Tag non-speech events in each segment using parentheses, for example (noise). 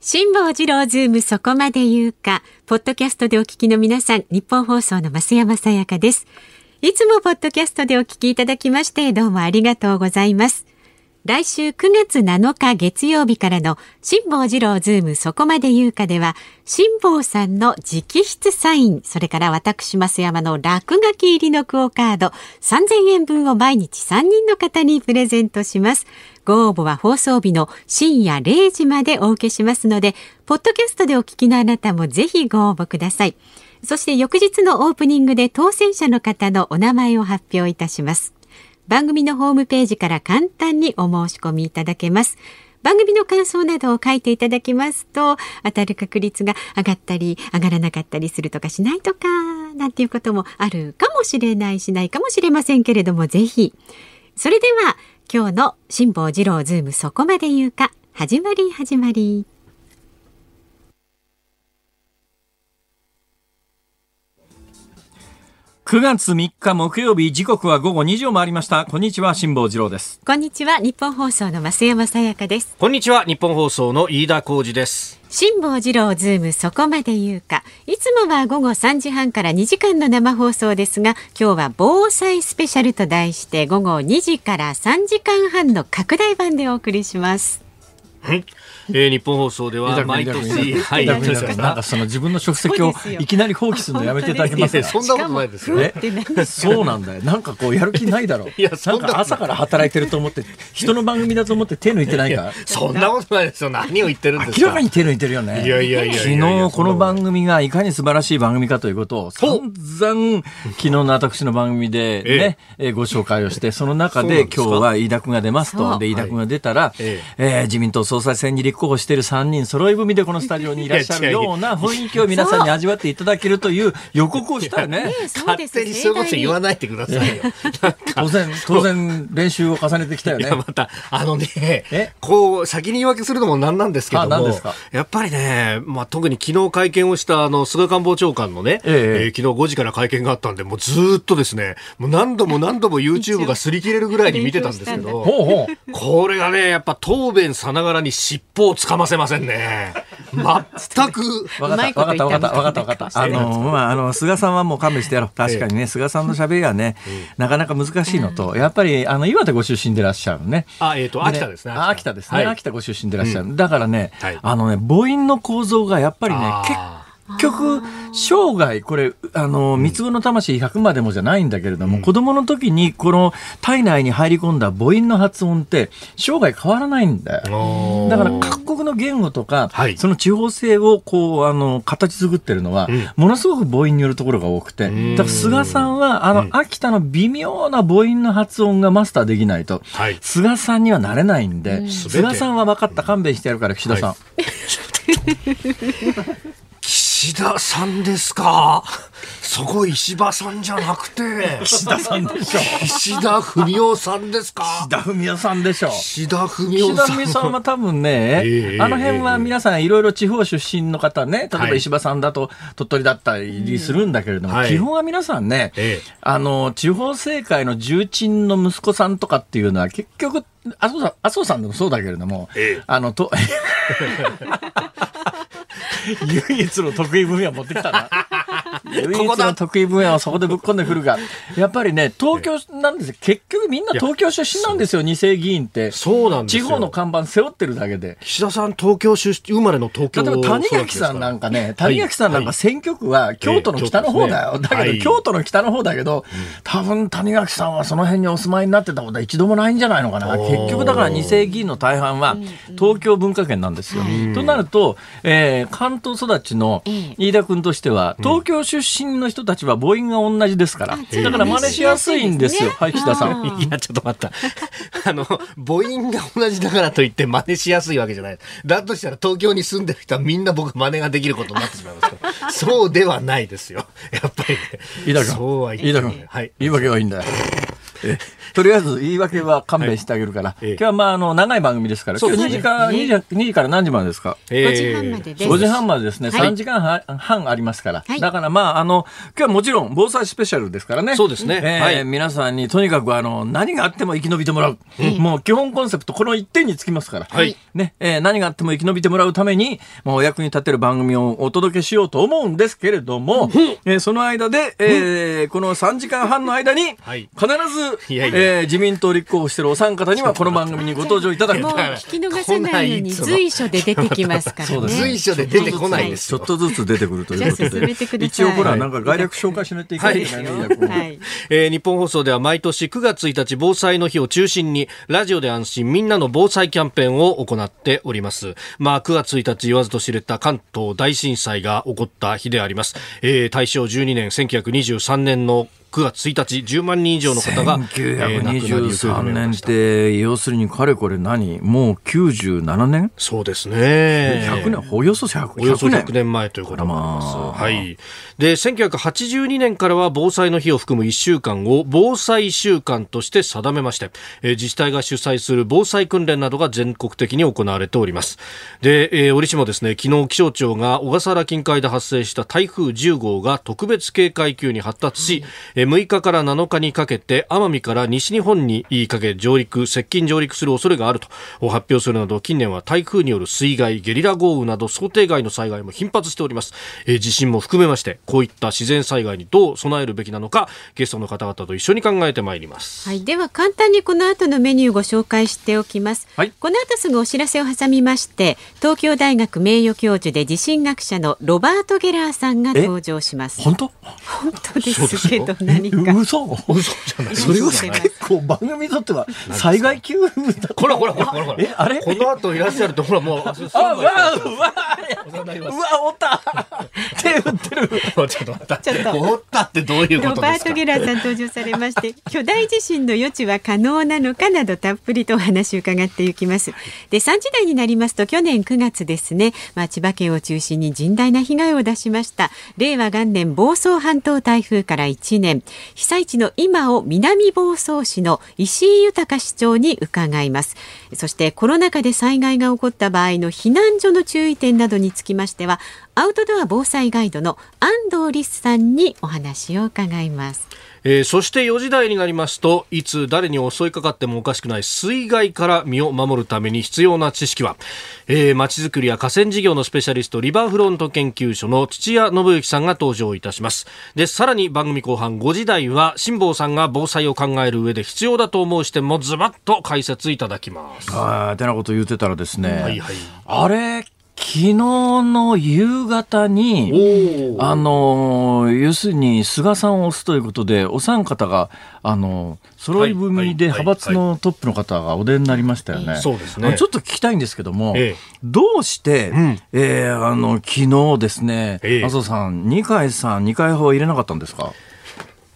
辛坊治郎ズームそこまで言うか、ポッドキャストでお聞きの皆さん、ニッポン放送の増山さやかです。いつもポッドキャストでお聞きいただきまして、どうもありがとうございます。来週9月7日月曜日からの辛坊治郎ズームそこまで言うかでは辛坊さんの直筆サインそれから私増山の落書き入りのクオカード3000円分を毎日3人の方にプレゼントしますご応募は放送日の深夜0時までお受けしますのでポッドキャストでお聞きのあなたもぜひご応募ください。そして翌日のオープニングで当選者の方のお名前を発表いたします。番組のホームページから簡単にお申し込みいただけます。番組の感想などを書いていただきますと当たる確率が上がったり上がらなかったりするとかしないとかなんていうこともあるかもしれないしないかもしれませんけれどもぜひ。それでは今日の辛坊治郎ズームそこまで言うか。始まり始まり。9月3日木曜日時刻は午後2時を回りました。こんにちは辛坊治郎です。こんにちはニッポン放送の増山さやかです。こんにちはニッポン放送の飯田浩司です辛坊治郎ズームそこまで言うか。いつもは午後3時半から2時間の生放送ですが今日は防災スペシャルと題して午後2時から3時間半の拡大版でお送りします。はい。(laughs) えー、日本放送では毎年、はい、なんかその自分の職責をいきなり放棄するのやめていただけますか？そんなことないですよ。そうなんだよ。なんかこうやる気ないだろう。(laughs) いや、なんか朝から働いてると思って、人の番組だと思って手抜いてないか？そんなことないですよ。何を言ってるんですか？明らかに手抜いてるよね。いやいやいや昨日この番組がいかに素晴らしい番組かということを散々昨日の私の番組でね、えご紹介をして、その中で今日は飯田君が出ますと。で、飯田君が出たら、ええ自民党総裁選に立候補している3人揃い踏みでこのスタジオにいらっしゃるような雰囲気を皆さんに味わっていただけるという予告をしたよ (laughs) ね。勝手にそういうこと言わないでくださいよ。当然、当然練習を重ねてきたよね。また、あのね、こう、先に言い訳するのもなんなんですけども、やっぱりね、まあ特に昨日会見をしたあの菅官房長官のね、えええー、昨日5時から会見があったんで、もうずっとですね、もう何度も何度も YouTube が擦り切れるぐらいに見てたんですけど、これがね、やっぱ答弁さながらに尻尾をつかませませんね。全く。わかった、わかった、わかった、わかった、わかった。あの、まあ、あの、菅さんはもう勘弁してやろう。確かにね、菅さんの喋りはね、なかなか難しいのと、やっぱり、あの、岩手ご出身でいらっしゃるね。あ、えっと、秋田ですね。秋田ですね。秋田ご出身でいらっしゃる。だからね、あのね、母音の構造がやっぱりね、結構、局、生涯、これ、あの、三つ子の魂100までもじゃないんだけれども、うん、子供の時にこの体内に入り込んだ母音の発音って、生涯変わらないんだよ。だから各国の言語とか、はい、その地方性をこう、あの、形作ってるのは、うん、ものすごく母音によるところが多くて、だから菅さんは、あの、秋田の微妙な母音の発音がマスターできないと、はい、菅さんにはなれないんで、菅さんは分かった、勘弁してやるから、岸田さん。はい (laughs) 岸田さんですか？そこ石破さんじゃなくて。岸田さんでしょ。岸田文雄さんですか？岸田文雄さんでしょ。岸田文雄さん。岸田文雄さんは多分ね、えー、あの辺は皆さんいろいろ地方出身の方ね、例えば石破さんだと鳥取だったりするんだけれども、はい、基本は皆さんね、えー、あの、地方政界の重鎮の息子さんとかっていうのは結局、麻生さん、麻生さんでもそうだけれども、えー、あの、と、(laughs) 唯一の得意分野持ってきたな。唯一の得意分野をそこでぶっ込んでくるが、(laughs) やっぱりね、東京なんですよ。結局みんな東京出身なんですよ、二世議員って。そうなんです地方の看板背負ってるだけで。岸田さん、東京出生まれの東京例えば谷垣さんなんかね、谷垣さんなんか選挙区は京都の北の方だよ。だけど、京都の北の方だけど、多分谷垣さんはその辺にお住まいになってたことは一度もないんじゃないのかな。結局だから二世議員の大半は東京文化圏なんですよ。となると、えー、関東育ちの飯田君としては、東京出身の人たちは母音が同じですから、だから真似しやすいんですよ。はい、岸田さん。(laughs) いや、ちょっと待った。(laughs) あの、母音が同じだからといって真似しやすいわけじゃない。だとしたら東京に住んでる人はみんな僕真似ができることになってしまいます (laughs) そうではないですよ。やっぱりね。飯田君。そうは言い飯田君。はい。言い訳はいいんだよ。とりあえず言い訳は勘弁してあげるから、はい、今日はまああの長い番組ですから、今日2時間、2時 ,2 時から何時までですか、えー、5時半までです。5時半までですね、はい、3時間半ありますから、はい、だからまああの今日はもちろん防災スペシャルですからね。そうですね。えー、はい、皆さんにとにかくあの何があっても生き延びてもらう、うん、もう基本コンセプトこの一点につきますから、はい、ね、えー、何があっても生き延びてもらうためにもうお役に立てる番組をお届けしようと思うんですけれども、うん、えー、その間で、えー、この3時間半の間に必ず、いやいやえー、自民党立候補しているお三方にはこの番組にご登場いただく。もう聞き逃さないように随所で出てきますからね。随所で出てこないです。ちょっとずつ出てくるということで。一応ほらなんか概略紹介しないといけないじゃないね。はい、えー、日本放送では毎年9月1日防災の日を中心にラジオで安心みんなの防災キャンペーンを行っております。まあ9月1日言わずと知れた関東大震災が起こった日であります。えー、大正12年1923年の9月1日10万人以上の方が1923年って要するにかれこれ何？もう97年？そうですね。100年？およそ 100, およそ100年前ということになります、はい、で1982年からは防災の日を含む1週間を防災週間として定めまして、えー、自治体が主催する防災訓練などが全国的に行われております。で、えー、折しもですね昨日気象庁が小笠原近海で発生した台風10号が特別警戒級に発達し、うん6日から7日にかけて奄美から西日本にかけ上陸接近上陸する恐れがあると発表するなど近年は台風による水害ゲリラ豪雨など想定外の災害も頻発しております、えー、地震も含めましてこういった自然災害にどう備えるべきなのかゲストの方々と一緒に考えてまいります、はい、では簡単にこの後のメニューご紹介しておきます、はい、この後すぐお知らせを挟みまして東京大学名誉教授で地震学者のロバート・ゲラーさんが登場します。本当？本当ですけど何か。嘘？嘘じゃない。それは結構番組にとっては災害級だほらほらほらほらほらえあれ？この後いらっしゃるとほらもうあうわうわうわおった。手振ってる。ちょっと待った。ちょっと。おったってどういうことロバート・ゲラーさん登場されまして巨大地震の余地は可能なのかなどたっぷりとお話を伺っていきます。で3時台になりますと去年9月ですね、まあ、千葉県を中心に甚大な被害を出しました。令和元年房総半島台風から1年被災地の今を南房総市の石井豊市長に伺います。そしてコロナ禍で災害が起こった場合の避難所の注意点などにつきましてはアウトドア防災ガイドの安藤リスさんにお話を伺います。えー、そして4時台になりますといつ誰に襲いかかってもおかしくない水害から身を守るために必要な知識は、えー、町づくりや河川事業のスペシャリストリバーフロント研究所の土屋信之さんが登場いたします。でさらに番組後半5時台は辛坊さんが防災を考える上で必要だと思う視点もズバッと解説いただきます。ああてなこと言ってたらですね、はいはい、あれ昨日の夕方に、あの、要するに菅さんを押すということで、お三方が、あの、揃い踏みで派閥のトップの方がお出になりましたよね。そうですね。ちょっと聞きたいんですけども、ええ、どうして、うん、えー、あの、昨日ですね、ええ、麻生さん、二階さん、二階派は入れなかったんですか？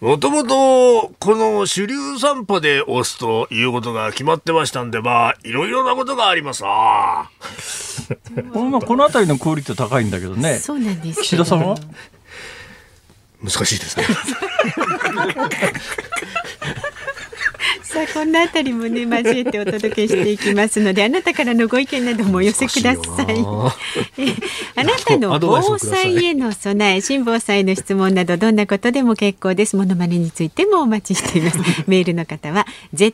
もともと、この主流散歩で押すということが決まってましたんで、まあ、いろいろなことがありますな。(laughs) まあ、この辺りのクオリティ高いんだけどね。そうなんです。岸田さんは？(laughs) 難しいですね。(laughs) (laughs) さあこんなあたりもね交えてお届けしていきますのであなたからのご意見などもお寄せください。あなたの (laughs) 防災への備え新防災の質問などどんなことでも結構です。ものまねについてもお待ちしています。(laughs) メールの方は zoom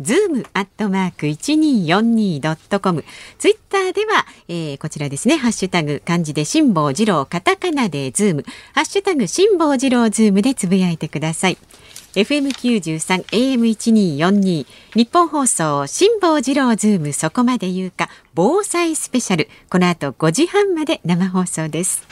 zoom アットマーク一二四二ドットコムツイッターでは、えー、こちらですね。ハッシュタグ漢字で辛坊治郎カタカナでズーム。ハッシュタグ辛坊治郎ズームでつぶやいてください FM93 AM1242 ニッポン放送辛坊治郎ズーム。そこまで言うか防災スペシャル。この後5時半まで生放送です。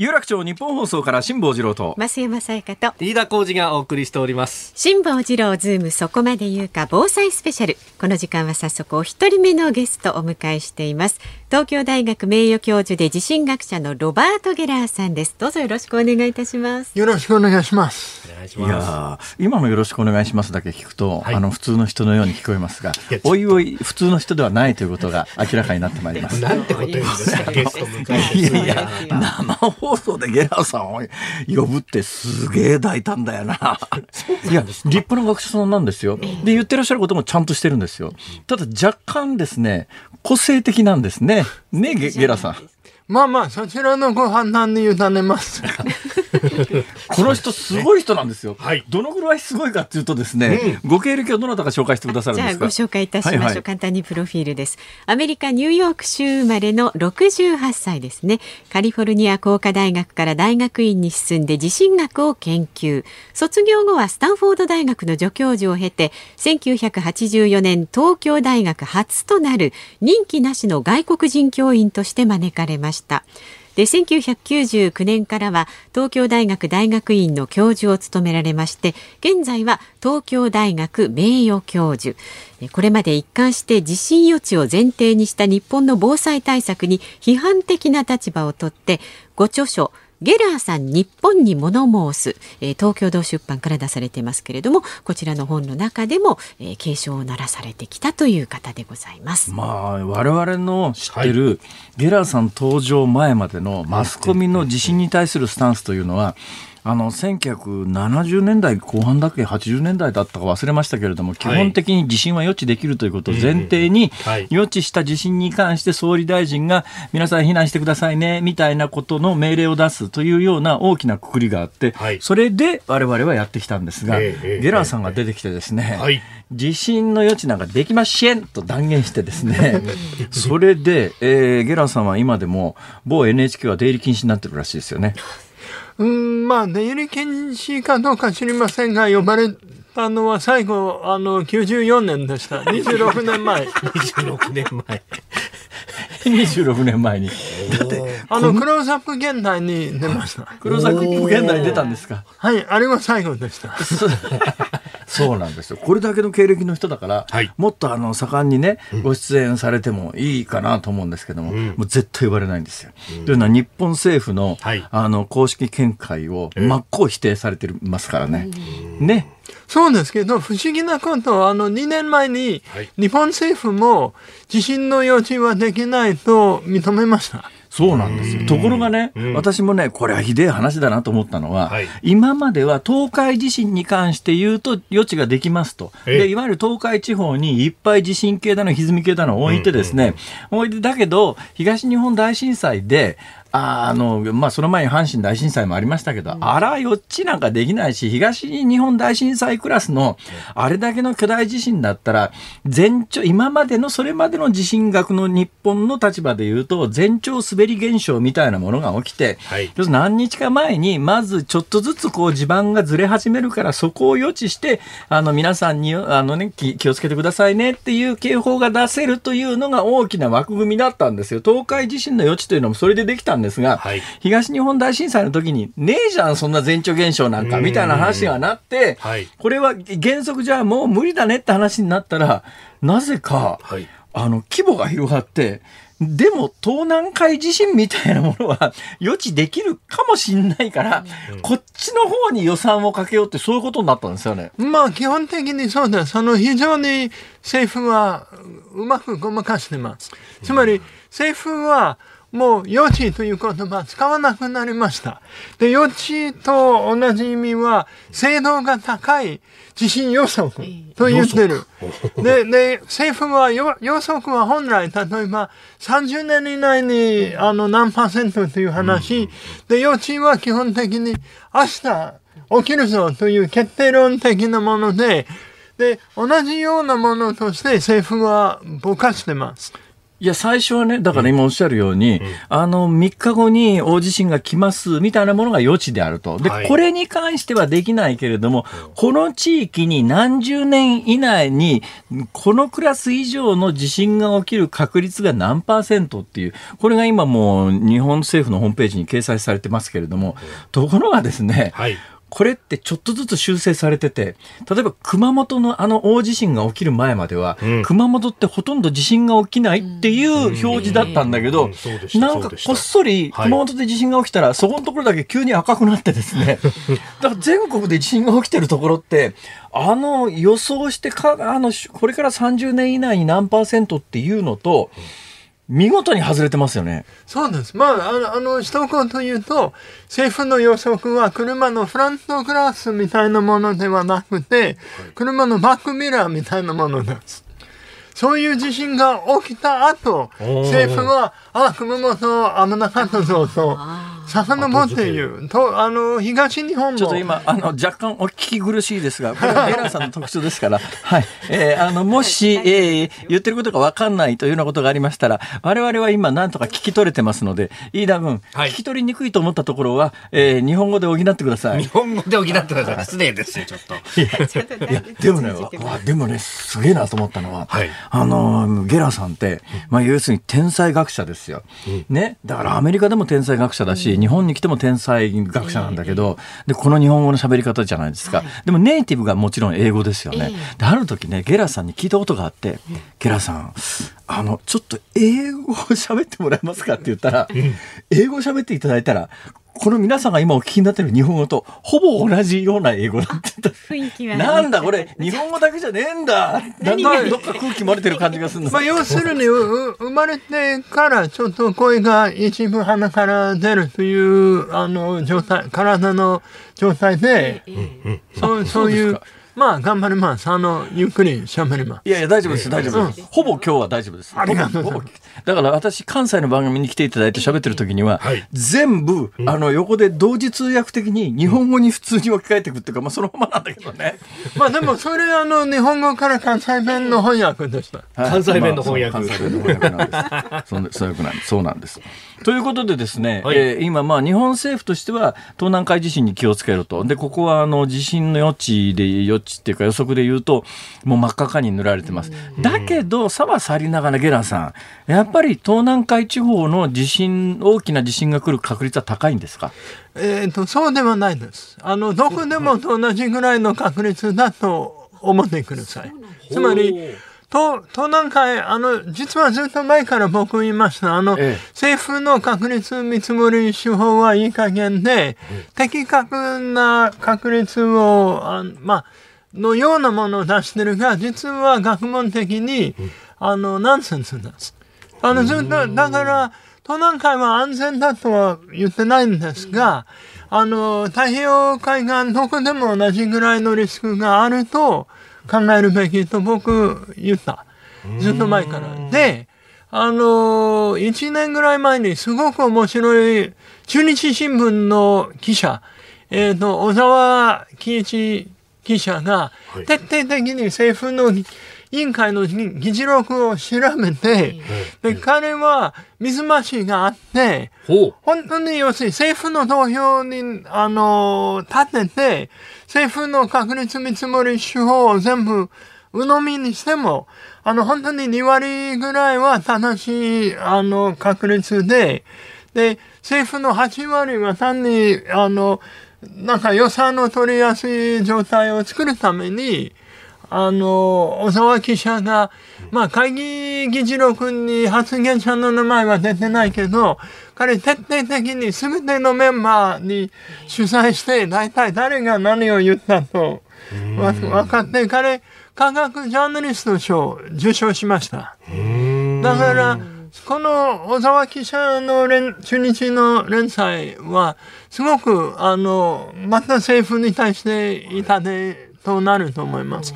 有楽町日本放送から辛坊治郎と。増山さやかと。飯田浩二がお送りしております。辛坊治郎ズームそこまで言うか防災スペシャル。この時間は早速お一人目のゲストをお迎えしています東京大学名誉教授で地震学者のロバート・ゲラーさんです。どうぞよろしくお願いいたします。よろしくお願いします。いや今のよろしくお願いしますだけ聞くと、はい、あの普通の人のように聞こえますがおいおい普通の人ではないということが明らかになってまいります。なんてこと言うんですかゲスト迎えていやいや生放送でゲラーさんを呼ぶってすげえ大胆だよな。いや立派な学者さんなんですよ。で言ってらっしゃることもちゃんとしてるんですよ。ただ若干ですね個性的なんですねね。ゲゲラさん。まあまあ、そちらのご判断に委ねます。(laughs) この人すごい人なんですよ。はい、どのぐらいすごいかっていうとですね、うん、ご経歴をどなたか紹介してくださるんですか？じゃあご紹介いたしましょう、はいはい、簡単にプロフィールです。アメリカニューヨーク州生まれの68歳ですね。カリフォルニア工科大学から大学院に進んで地震学を研究。卒業後はスタンフォード大学の助教授を経て、1984年東京大学初となる任期なしの外国人教員として招かれました。した。で1999年からは東京大学大学院の教授を務められまして現在は東京大学名誉教授これまで一貫して地震予知を前提にした日本の防災対策に批判的な立場をとってご著書ゲラーさん日本に物申す、えー、東京堂出版から出されていますけれどもこちらの本の中でも、えー、警鐘を鳴らされてきたという方でございます。まあ我々の知ってる、はい、ゲラーさん登場前までのマスコミの地震に対するスタンスというのは、あの1970年代後半だっけ80年代だったか忘れましたけれども、基本的に地震は予知できるということを前提に、予知した地震に関して総理大臣が皆さん避難してくださいねみたいなことの命令を出すというような大きなくくりがあって、それで我々はやってきたんですが、ゲラーさんが出てきてですね、地震の予知なんかできませんと断言してですね、(laughs) それで、えー、ゲラーさんは今でも某 NHK は出入り禁止になってるらしいですよね。うん、まあ、出入り禁止かどうか知りませんが、呼ばれたのは最後、あの、94年でした。26年前。26年前。26年前に。だって、あの、クローズアップ現代に出ました。クローズアップ現代に出たんですかはい、あれは最後でした。(laughs) そうなんですよ。これだけの経歴の人だから、はい、もっとあの盛んにね、ご出演されてもいいかなと思うんですけども、うん、もう絶対言われないんですよ。うん、というのは日本政府の、はい、あの公式見解を真っ向否定されてますからね。ね。そうですけど、不思議なこと、あの、2年前に、日本政府も地震の予知はできないと認めました。そうなんですよ。ところがね、私もね、これはひでえ話だなと思ったのは、はい、今までは東海地震に関して言うと余地ができますと。で、いわゆる東海地方にいっぱい地震計だの、歪み計だの置いてですね、置いて、だけど、東日本大震災で、あの、まあ、その前に阪神大震災もありましたけど、うん、あらよっちなんかできないし、東日本大震災クラスの、あれだけの巨大地震だったら、前兆、今までのそれまでの地震学の日本の立場で言うと、前兆滑り現象みたいなものが起きて、はい、何日か前に、まずちょっとずつこう地盤がずれ始めるから、そこを予知して、あの、皆さんに、あのね、気をつけてくださいねっていう警報が出せるというのが大きな枠組みだったんですよ。東海地震の予知というのもそれでできたんですが、はい、東日本大震災の時に、ねえじゃん、そんな前兆現象なんか、みたいな話がなって、はい、これは原則じゃあもう無理だねって話になったら、なぜか、はい、あの、規模が広がって、でも、東南海地震みたいなものは予知できるかもしれないから、うん、こっちの方に予算をかけようってそういうことになったんですよね。まあ、基本的にそうです。あの、非常に政府はうまくごまかしてます。つまり、政府は、もう予知という言葉使わなくなりました。で、予知と同じ意味は、精度が高い地震予測と言ってる。(laughs) で、で、政府は予測は本来、例えば30年以内にあの何パーセントという話、で、予知は基本的に明日起きるぞという決定論的なもので、で、同じようなものとして政府はぼかしてます。いや、最初はね、だから今おっしゃるように、うん、あの、3日後に大地震が来ますみたいなものが予知であると。で、はい、これに関してはできないけれども、この地域に何十年以内に、このクラス以上の地震が起きる確率が何パーセントっていう、これが今もう日本政府のホームページに掲載されてますけれども、ところがですね、はいこれってちょっとずつ修正されてて、例えば熊本のあの大地震が起きる前までは、うん、熊本ってほとんど地震が起きないっていう表示だったんだけど、なんかこっそり熊本で地震が起きたら、そこのところだけ急に赤くなってですね、(laughs) だから全国で地震が起きてるところって、あの予想してか、あの、これから30年以内に何パーセントっていうのと、うん見事に外れてますよね。そうです。まあ、あの、あの一言というと、政府の予測は車のフラントグラスみたいなものではなくて、車のバックミラーみたいなものです。そういう地震が起きた後、政府は、あ、熊本危なかったぞと、遡っていう。と、あの、東日本も。ちょっと今、あの、若干お聞き苦しいですが、これ (laughs) はゲラさんの特徴ですから、はい。えー、あの、もし、えー、言ってることがわかんないというようなことがありましたら、我々は今、なんとか聞き取れてますので、飯田君、はい、聞き取りにくいと思ったところは、えー、日本語で補ってください。日本語で補ってください。失礼ですよ、ちょっと。いや、でもね、わ、でもね、すげえなと思ったのは、はい、あの、ゲラさんって、まあ、要するに天才学者ですよ。うん、ね。だからアメリカでも天才学者だし、日本に来ても天才学者なんだけど、で、この日本語の喋り方じゃないですか。でもネイティブがもちろん英語ですよね。で、ある時ね、ゲラさんに聞いたことがあって、ゲラさん、あの、ちょっと英語を喋ってもらえますかって言ったら、英語喋っていただいたら、この皆さんが今お聞きになってる日本語とほぼ同じような英語だって雰囲気はなんだこれ？日本語だけじゃねえんだ。なんかどっか空気漏れてる感じがするんですまあ要するに生まれてからちょっと声が一部鼻から出るというあの状態体の状態で、そうそういうまあ、頑張ります。あの、ゆっくり喋ります。いやいや、大丈夫です、大丈夫です。ほぼ今日は大丈夫です。ありがとうだから私、関西の番組に来ていただいて喋ってる時には、全部、あの、横で同時通訳的に日本語に普通に置き換えていくっていうか、まあ、そのままなんだけどね。(laughs) まあ、でも、それ、あの、日本語から関西弁の翻訳でした。関西弁の翻訳。関西弁の翻訳 (laughs) なんです。そうなんです。そうなんです。ということでですね、はい、えー、今、まあ、日本政府としては、東南海地震に気をつけろと。で、ここは、あの、地震の余地で、余地っていうか予測で言うと、もう真っ赤かに塗られてます。だけど、さはさりながらゲラさん、やっぱり東南海地方の地震、大きな地震が来る確率は高いんですか？えっ、と、そうではないです。あの、どこでもと同じぐらいの確率だと思ってください。つまり、東東南海、あの、実はずっと前から僕言いました。あの、ええ、政府の確率見積もり手法はいい加減で、え、的確な確率を、あまあ、のようなものを出してるが、実は学問的に、あの、ナンセンスです。あの、ずっと、だから、東南海は安全だとは言ってないんですが、あの、太平洋海岸どこでも同じぐらいのリスクがあると考えるべきと僕言った。ずっと前から。で、あの、1年ぐらい前にすごく面白い中日新聞の記者、えっ、ー、と、小沢喜一記者が徹底的に政府の委員会の議事録を調べて、で彼は水増しがあって、本当に要するに政府の投票に、あの、立てて、政府の確率見積もり手法を全部鵜呑みにしても、あの、本当に2割ぐらいは正しい、あの、確率で、で、政府の8割は単に、あの、なんか予算の取りやすい状態を作るために、あの、小沢記者が、まあ、会議議事録に発言者の名前は出てないけど、彼徹底的に全てのメンバーに取材して、大体誰が何を言ったと分かって、彼、科学ジャーナリスト賞を受賞しました。だから、この小沢記者の連中日の連載は、すごく、あの、また政府に対して痛手となると思います。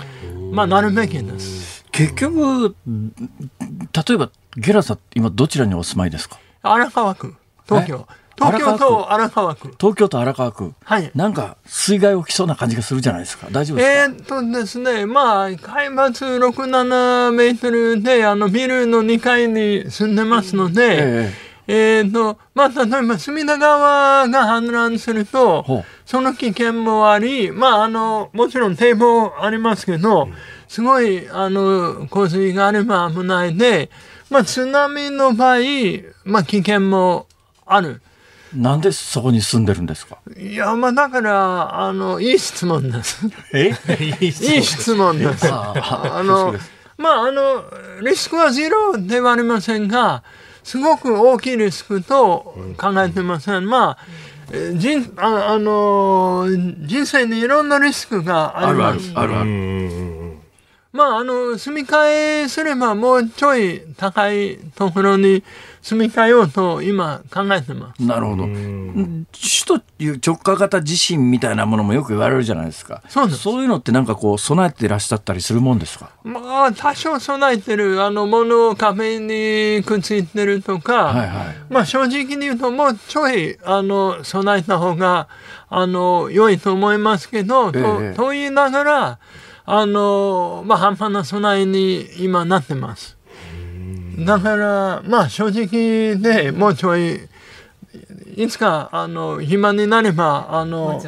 まあ、なるべきです。結局、例えば、ゲラさん、今どちらにお住まいですか？荒川区、東京。東京と荒川区。東京と荒川区。はい。なんか、水害起きそうな感じがするじゃないですか。大丈夫ですか？えー、っとですね、まあ、海抜6、7メートルで、あの、ビルの2階に住んでますので、えーえーと、まあ、例えば隅田川が氾濫すると、その危険もあり、まあ、あの、もちろん堤防ありますけど、すごい、あの、洪水があれば危ないで、まあ、津波の場合、まあ、危険もある。なんでそこに住んでるんですか？いや、まあだから、あの、いい質問です。え？(laughs) いい質問です。あの、まあ、あの、リスクはゼロではありませんが、すごく大きいリスクと考えてません。まあ、人ああの人生にいろんなリスクがあります。あるあるある。まあ、あの、住み替えすればもうちょい高いところに住み替えようと今考えてます。なるほど。首都直下型地震みたいなものもよく言われるじゃないですか。そうそういうのってなんかこう備えていらっしゃったりするもんですか？まあ多少備えてる、あの、物を壁にくっついてるとか、はいはい、まあ正直に言うともうちょい、あの、備えた方が、あの、良いと思いますけど、ええ、と、と言いながら、あの、まあ半端な備えに今なってます。だから、まあ正直でもうちょい、いつか、あの、暇になれば、あの、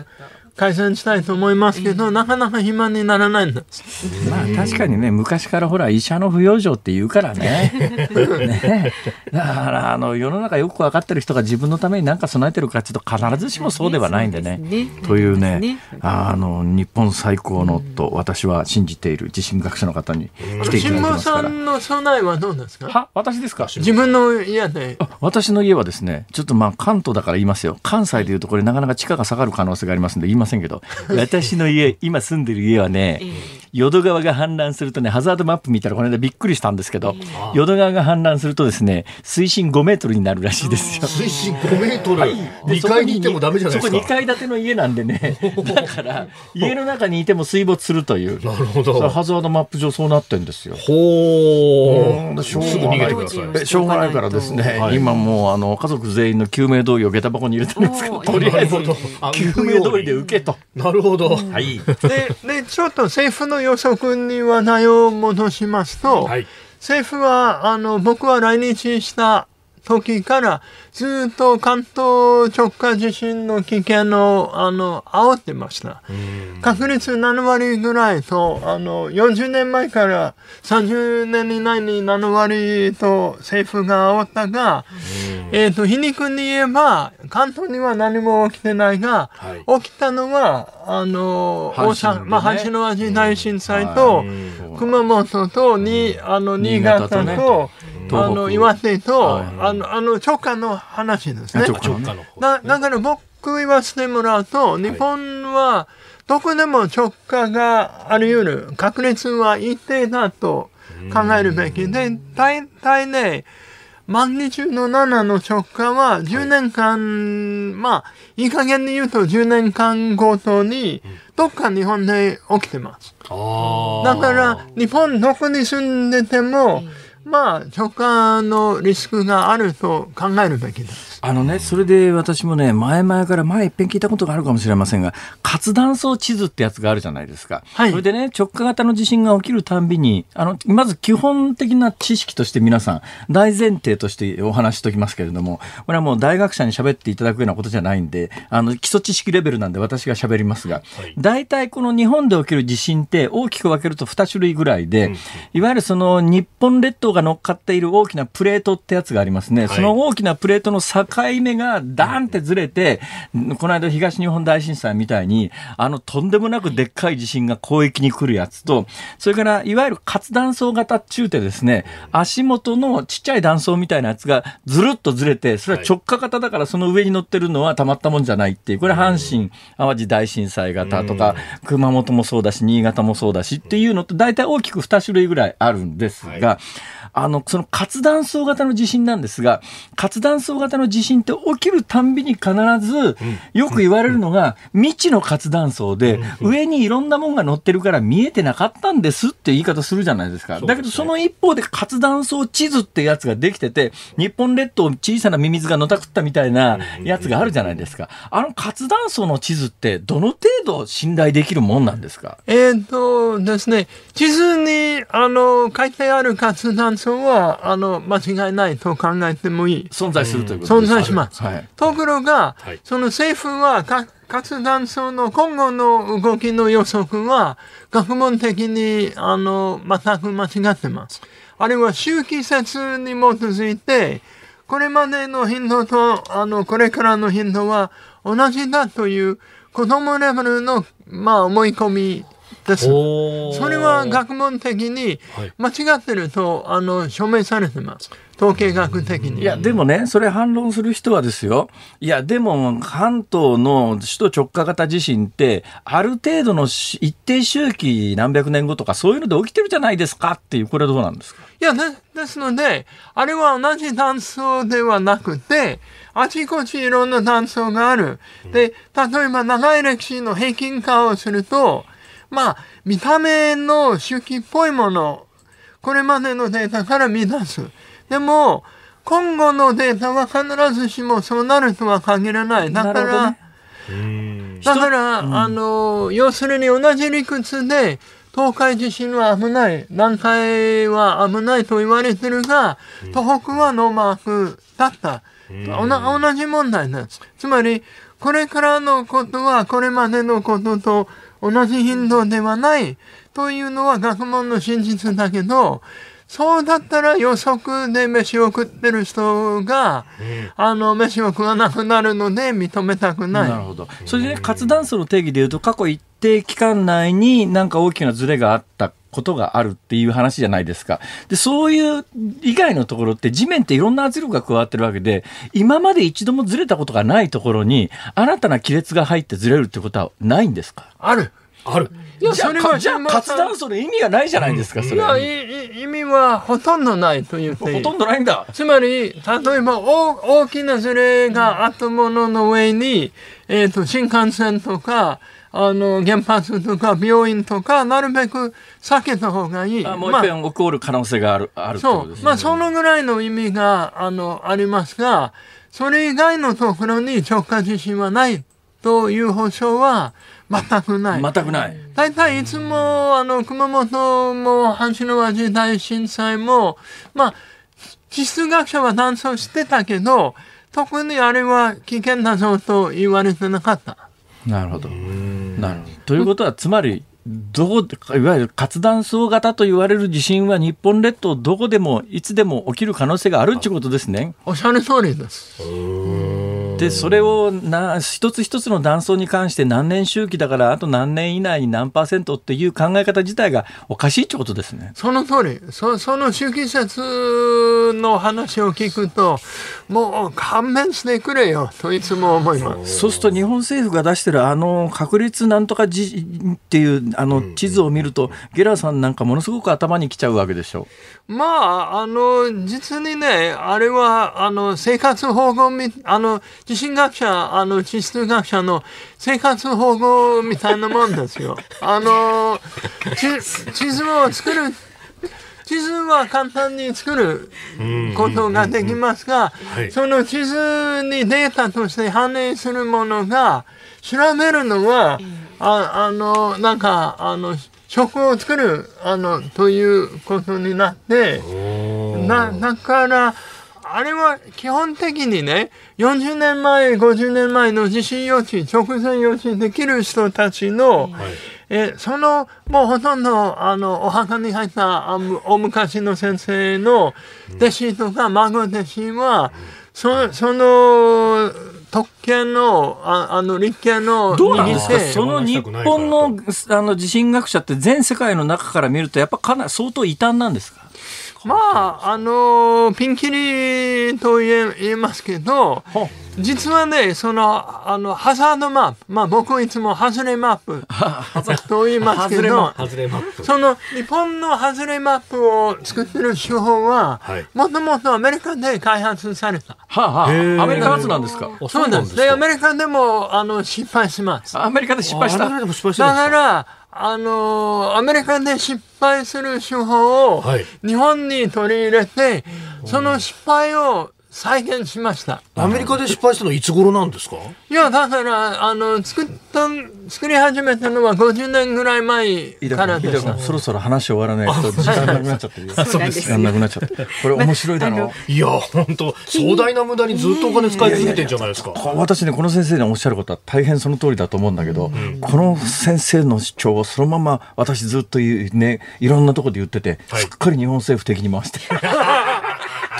改善したいと思いますけど、なかなか暇にならないんです。まあ確かにね、昔からほら、医者の不養生って言うからね。(laughs) ねだからあの世の中よく分かってる人が自分のために何か備えてるかちょっと必ずしもそうではないんでね。ねというね、ねあの日本最高のと私は信じている地震学者の方に来ていただきますから。さんの備えはどうですか？は私ですか？自分の家で。私の家はですね、ちょっとまあ関東だから言いますよ。関西でいうとこれなかなか地価が下がる可能性がありますんで言いませんけど、私の家、今住んでる家はね、淀川が氾濫するとね、ハザードマップ見たらこの間びっくりしたんですけど、淀川が氾濫するとですね、水深5メートルになるらしいですよ。水深5メートル、はい、?2 階にいてもダメじゃないですか。そこ2階建ての家なんでね、(laughs) だから、家の中にいても水没するという。なるほど。ハザードマップ上そうなってんですよ。ほう。しょうがないしょうがないからですね、はい、今もうあの家族全員の救命胴衣を下駄箱に入れてるんですけど、とりあえず救命胴衣で受けと。なるほど。はい。で、で、ちょっと政府の予測に話題を戻しますと、はい、政府は、あの、僕は来日した時からずっと関東直下地震の危険をあの煽ってました。確率7割ぐらいとあの40年前から30年以内に7割と政府が煽ったが、えっ、ー、と皮肉に言えば関東には何も起きてないが、はい、起きたのはあの大阪、ね、まあ阪神淡路大震災と、熊本とにあの新潟と。あの岩手と、あのあの直下の話ですね。直下の。だだから僕言わせてもらうと、日本はどこでも直下があり得る確率は一定だと考えるべきで、大体ね、マグニチュード7の直下は10年間、はい、まあ、いい加減に言うと10年間ごとに、どっか日本で起きてます。だから、日本どこに住んでても、まあ、直感のリスクがあると考えるべきです。あのね、それで私もね、前々から前いっぺん聞いたことがあるかもしれませんが、活断層地図ってやつがあるじゃないですか。はい、それでね、直下型の地震が起きるたんびに、あの、まず基本的な知識として皆さん、大前提としてお話ししておきますけれども、これはもう大学者に喋っていただくようなことじゃないんで、あの、基礎知識レベルなんで私が喋りますが、はい、大体この日本で起きる地震って大きく分けると2種類ぐらいで、うん、いわゆるその日本列島が乗っかっている大きなプレートってやつがありますね。はい、その大きなプレートの境目がダーンってずれて、この間東日本大震災みたいに、あのとんでもなくでっかい地震が広域に来るやつと、それからいわゆる活断層型中てですね、足元のちっちゃい断層みたいなやつがずるっとずれて、それは直下型だからその上に乗ってるのはたまったもんじゃないっていう、これ阪神淡路大震災型とか、熊本もそうだし、新潟もそうだしっていうのと大体大きく2種類ぐらいあるんですが、あの、その活断層型の地震なんですが、活断層型の地震って起きるたんびに必ず、よく言われるのが、未知の活断層で、上にいろんなもんが乗ってるから見えてなかったんですって言い方するじゃないですか。だけどその一方で活断層地図ってやつができてて、日本列島小さなミミズがのたくったみたいなやつがあるじゃないですか。あの活断層の地図ってどの程度信頼できるもんなんですか？えっとですね、地図にあの書いてある活断層そはあの間違いないと考えてもいい。存在するということです存在します。はい、ところが、はい、その政府は活断層の今後の動きの予測は学問的にあの全く間違ってます。あれは周期説に基づいてこれまでの頻度と、あの、これからの頻度は同じだという子供レベルの、まあ、思い込みです。それは学問的に間違ってると、あの、証明されてます。統計学的に。いや、でもね、それ反論する人はですよ。いや、でも、関東の首都直下型地震って、ある程度の一定周期何百年後とか、そういうので起きてるじゃないですかっていう、これはどうなんですか？いや、ね、ですので、あれは同じ断層ではなくて、あちこちいろんな断層がある。で、例えば長い歴史の平均化をすると、まあ、見た目の周期っぽいもの、これまでのデータから見出す。でも、今後のデータは必ずしもそうなるとは限らない。だから、ね、だから、うん、あの、要するに同じ理屈で、東海地震は危ない、南海は危ないと言われてるが、東北はノーマークだった。同じ問題です。つまり、これからのことはこれまでのことと同じ頻度ではないというのは学問の真実だけど、そうだったら予測で飯を食ってる人が、うん、あの、飯を食わなくなるので認めたくない。なるほど。それで、ね、活断層の定義でいうと、過去一定期間内になんか大きなズレがあったことがあるっていう話じゃないですか。で、そういう以外のところって地面っていろんな圧力が加わってるわけで、今まで一度もずれたことがないところに、新たな亀裂が入ってずれるってことはないんですか？ある。ある。いや、それはじゃあ活断層の意味がないじゃないですか、それ。いや、意味はほとんどないと言ってほとんどないんだ。つまり、例えば大大きなズレがあったものの上に、えっ、ー、と、新幹線とか、あの、原発とか病院とか、なるべく避けた方がいい。あもう一遍起こる可能性がある、あるそう。まあ、そのぐらいの意味が、あの、ありますが、それ以外のところに直下地震はないという保証は、全くない。全くない。大体いつも、あの、熊本も阪神淡路大震災も、まあ、地質学者は断層してたけど、特にあれは危険だぞと言われてなかった。なるほど。なるほど。ということは、つまり、どう、いわゆる活断層型と言われる地震は日本列島どこでもいつでも起きる可能性があるってことですね。おっしゃる通りです。でそれをな一つ一つの断層に関して何年周期だからあと何年以内に何パーセントっていう考え方自体がおかしいってことですね。その通りそその周期説の話を聞くともう勘弁してくれよといつも思います。そうすると日本政府が出してるあの確率なんとかじっていうあの地図を見ると、ゲラさんなんかものすごく頭にきちゃうわけでしょう。まああの実にねあれはあの生活保護みあの地震学者、あの、地質学者の生活保護みたいなもんですよ。(laughs) あの、地図を作る、地図は簡単に作ることができますが、その地図にデータとして反映するものが、調べるのは、ああの、なんか、あの、食を作る、あの、ということになって、な、だから、あれは基本的にね、40年前、50年前の地震予知、直前予知できる人たちの、はい、えその、もうほとんど、あの、お墓に入ったお昔の先生の弟子とか孫弟子は、そその、特権の、ああの、立憲のどうなんですか？その日本のあの地震学者って全世界の中から見ると、やっぱかなり相当異端なんですか？まあ、あの、ピンキリと言え言えますけど、実はね、その、あの、ハザードマップ、まあ僕いつもハズレマップと言いますけど、その日本のハズレマップを作ってる手法は、もともとアメリカで開発された。はあはあ、アメリカ発なんですか？そうなんです。で、アメリカでも、あの、失敗します。アメリカで失敗した。だから、あのアメリカで失敗する手法を日本に取り入れて、その失敗を再現しました。アメリカで失敗したのいつ頃なんですか？いや、だから、あの、作った、作り始めたのは50年ぐらい前からでした。そろそろ話終わらないと時間なくなっちゃってるよ。(laughs) そうです。時間なくなっちゃって。(laughs) これ面白いだろう。いや、本当壮大な無駄にずっとお金使い続けてんじゃないですか？私ね、この先生のおっしゃることは大変その通りだと思うんだけど、この先生の主張をそのまま私ずっとね、いろんなところで言ってて、すっかり日本政府的に回して。(laughs)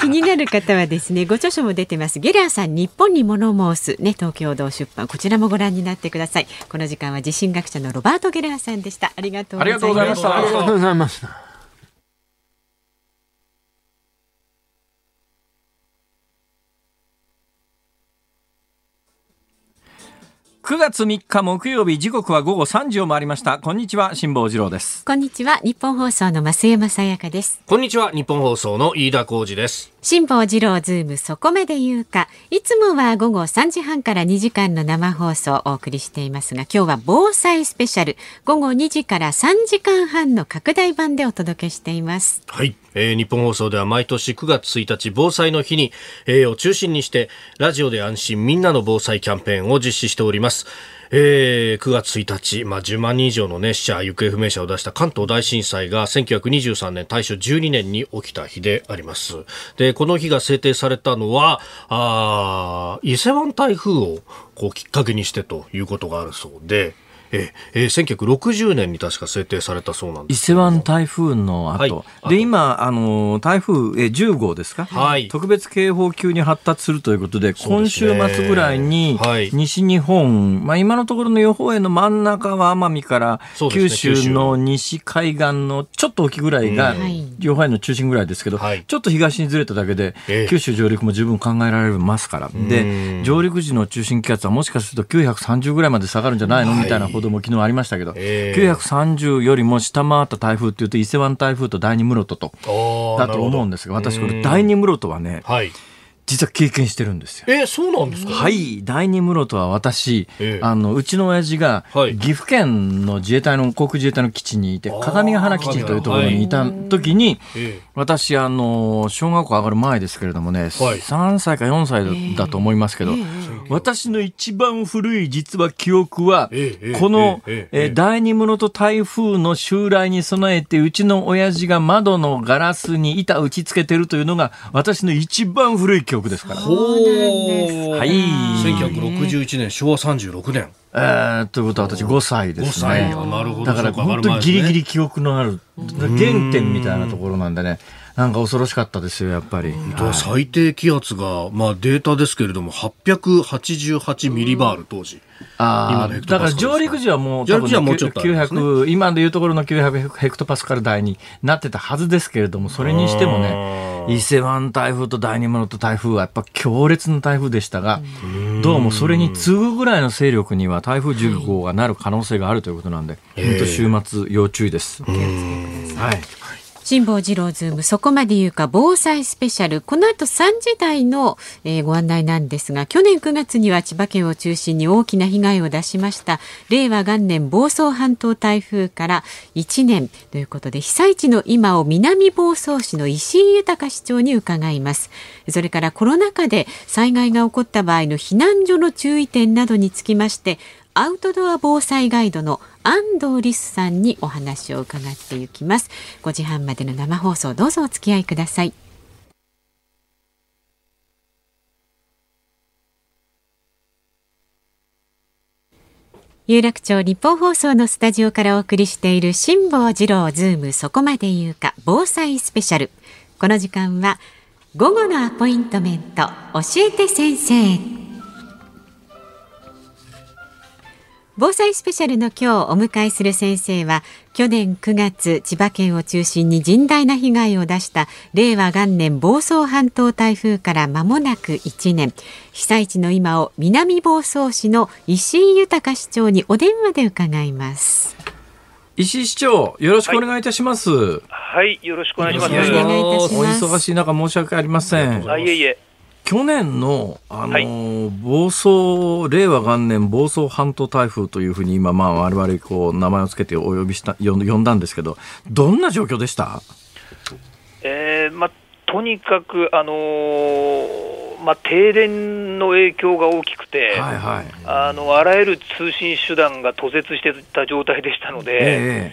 気になる方はですねご著書も出てます。ゲラーさん日本に物申すね東京堂出版。こちらもご覧になってください。この時間は地震学者のロバートゲラーさんでした。ありがとうございました。ありがとうございました9月3日木曜日時刻は午後3時を回りました。こんにちは辛坊治郎です。こんにちはニッポン放送の増山さやかです。こんにちはニッポン放送の飯田浩司です辛坊治郎ズームそこまで言うか。いつもは午後3時半から2時間の生放送をお送りしていますが今日は防災スペシャル。午後2時から3時間半の拡大版でお届けしています。はい、えー、ニッポン放送では毎年9月1日防災の日に、えー、を中心にしてラジオで安心みんなの防災キャンペーンを実施しております。えー、9月1日、まあ、10万人以上の、ね、死者、行方不明者を出した関東大震災が1923年、大正12年に起きた日であります。で、この日が制定されたのは、あ伊勢湾台風をこうきっかけにしてということがあるそうで、ええー、1960年に確か制定されたそうなんです伊勢湾台風の後、はい、で今あの台風え10号ですか、はい、特別警報級に発達するということで、今週末ぐらいに西日本、はい、まあ今のところの予報円の真ん中は奄美から九州の。西海岸のちょっと沖ぐらいが予報円の中心ぐらいですけど、はい、ちょっと東にずれただけで、九州上陸も十分考えられますから、で上陸時の中心気圧はもしかすると930ぐらいまで下がるんじゃないの？みたいなも昨日ありましたけど、えー、930よりも下回った台風っていうと伊勢湾台風と第二室戸と。だと思うんですが私これ第二室戸はね、はい実は経験してるんですよ。えー、そうなんですか？はい。第二室戸は私、えー、あのうちの親父が、岐阜県の自衛隊の航空自衛隊の基地にいて鏡ヶ原基地というところにいた時に、はい、私あの小学校上がる前ですけれどもね、はい、3歳か4歳だと思いますけど、えー、私の一番古い実は記憶は、この、えー、第二室戸台風の襲来に備えてうちの親父が窓のガラスに板打ち付けてるというのが私の一番古い記憶ですから。はい。1961年、昭和36年。えー、ということは私5歳ですね。なるほど。だから本当にギリギリ記憶のある原点みたいなところなんでね。なんか恐ろしかったですよ、やっぱり。はい、最低気圧が、まあデータですけれども、888ミリバール当時。ああ、だから上陸時はもう、上陸時はもうちょっと、ね、900、今でいうところの900ヘクトパスカル台になってたはずですけれども、それにしてもね、伊勢湾台風と第二物と台風はやっぱ強烈な台風でしたが、どうもそれに次ぐぐらいの勢力には台風10号がなる可能性があるということなんで、本当週末要注意です。はい。辛坊治郎ズームそこまで言うか防災スペシャル。この後3時台の、えー、ご案内なんですが去年9月には千葉県を中心に大きな被害を出しました。令和元年房総半島台風から1年ということで被災地の今を南房総市の石井豊市長に伺います。それからコロナ禍で災害が起こった場合の避難所の注意点などにつきましてアウトドア防災ガイドのあんどうりすさんにお話を伺っていきます。5時半までの生放送どうぞお付き合いください。有楽町ニッポン放送のスタジオからお送りしている辛坊治郎ズームそこまで言うか防災スペシャル。この時間は午後のアポイントメント教えて先生。防災スペシャルの今日お迎えする先生は去年9月千葉県を中心に甚大な被害を出した令和元年房総半島台風から間もなく1年。被災地の今を南房総市の石井豊市長にお電話で伺います。石井市長よろしくお願いいたします、はい、はい、よろしくお願いします。お忙しい中申し訳ありません。あいえいえ去年の、あのーはい、房総、令和元年房総半島台風というふうに今、まあ、我々、こう、名前を付けてお呼びした、呼んだんですけど、どんな状況でした？えー、まあ、とにかく、あのー、まあ、停電の影響が大きくて、はいはい、あのあらゆる通信手段が途絶してた状態でしたので、え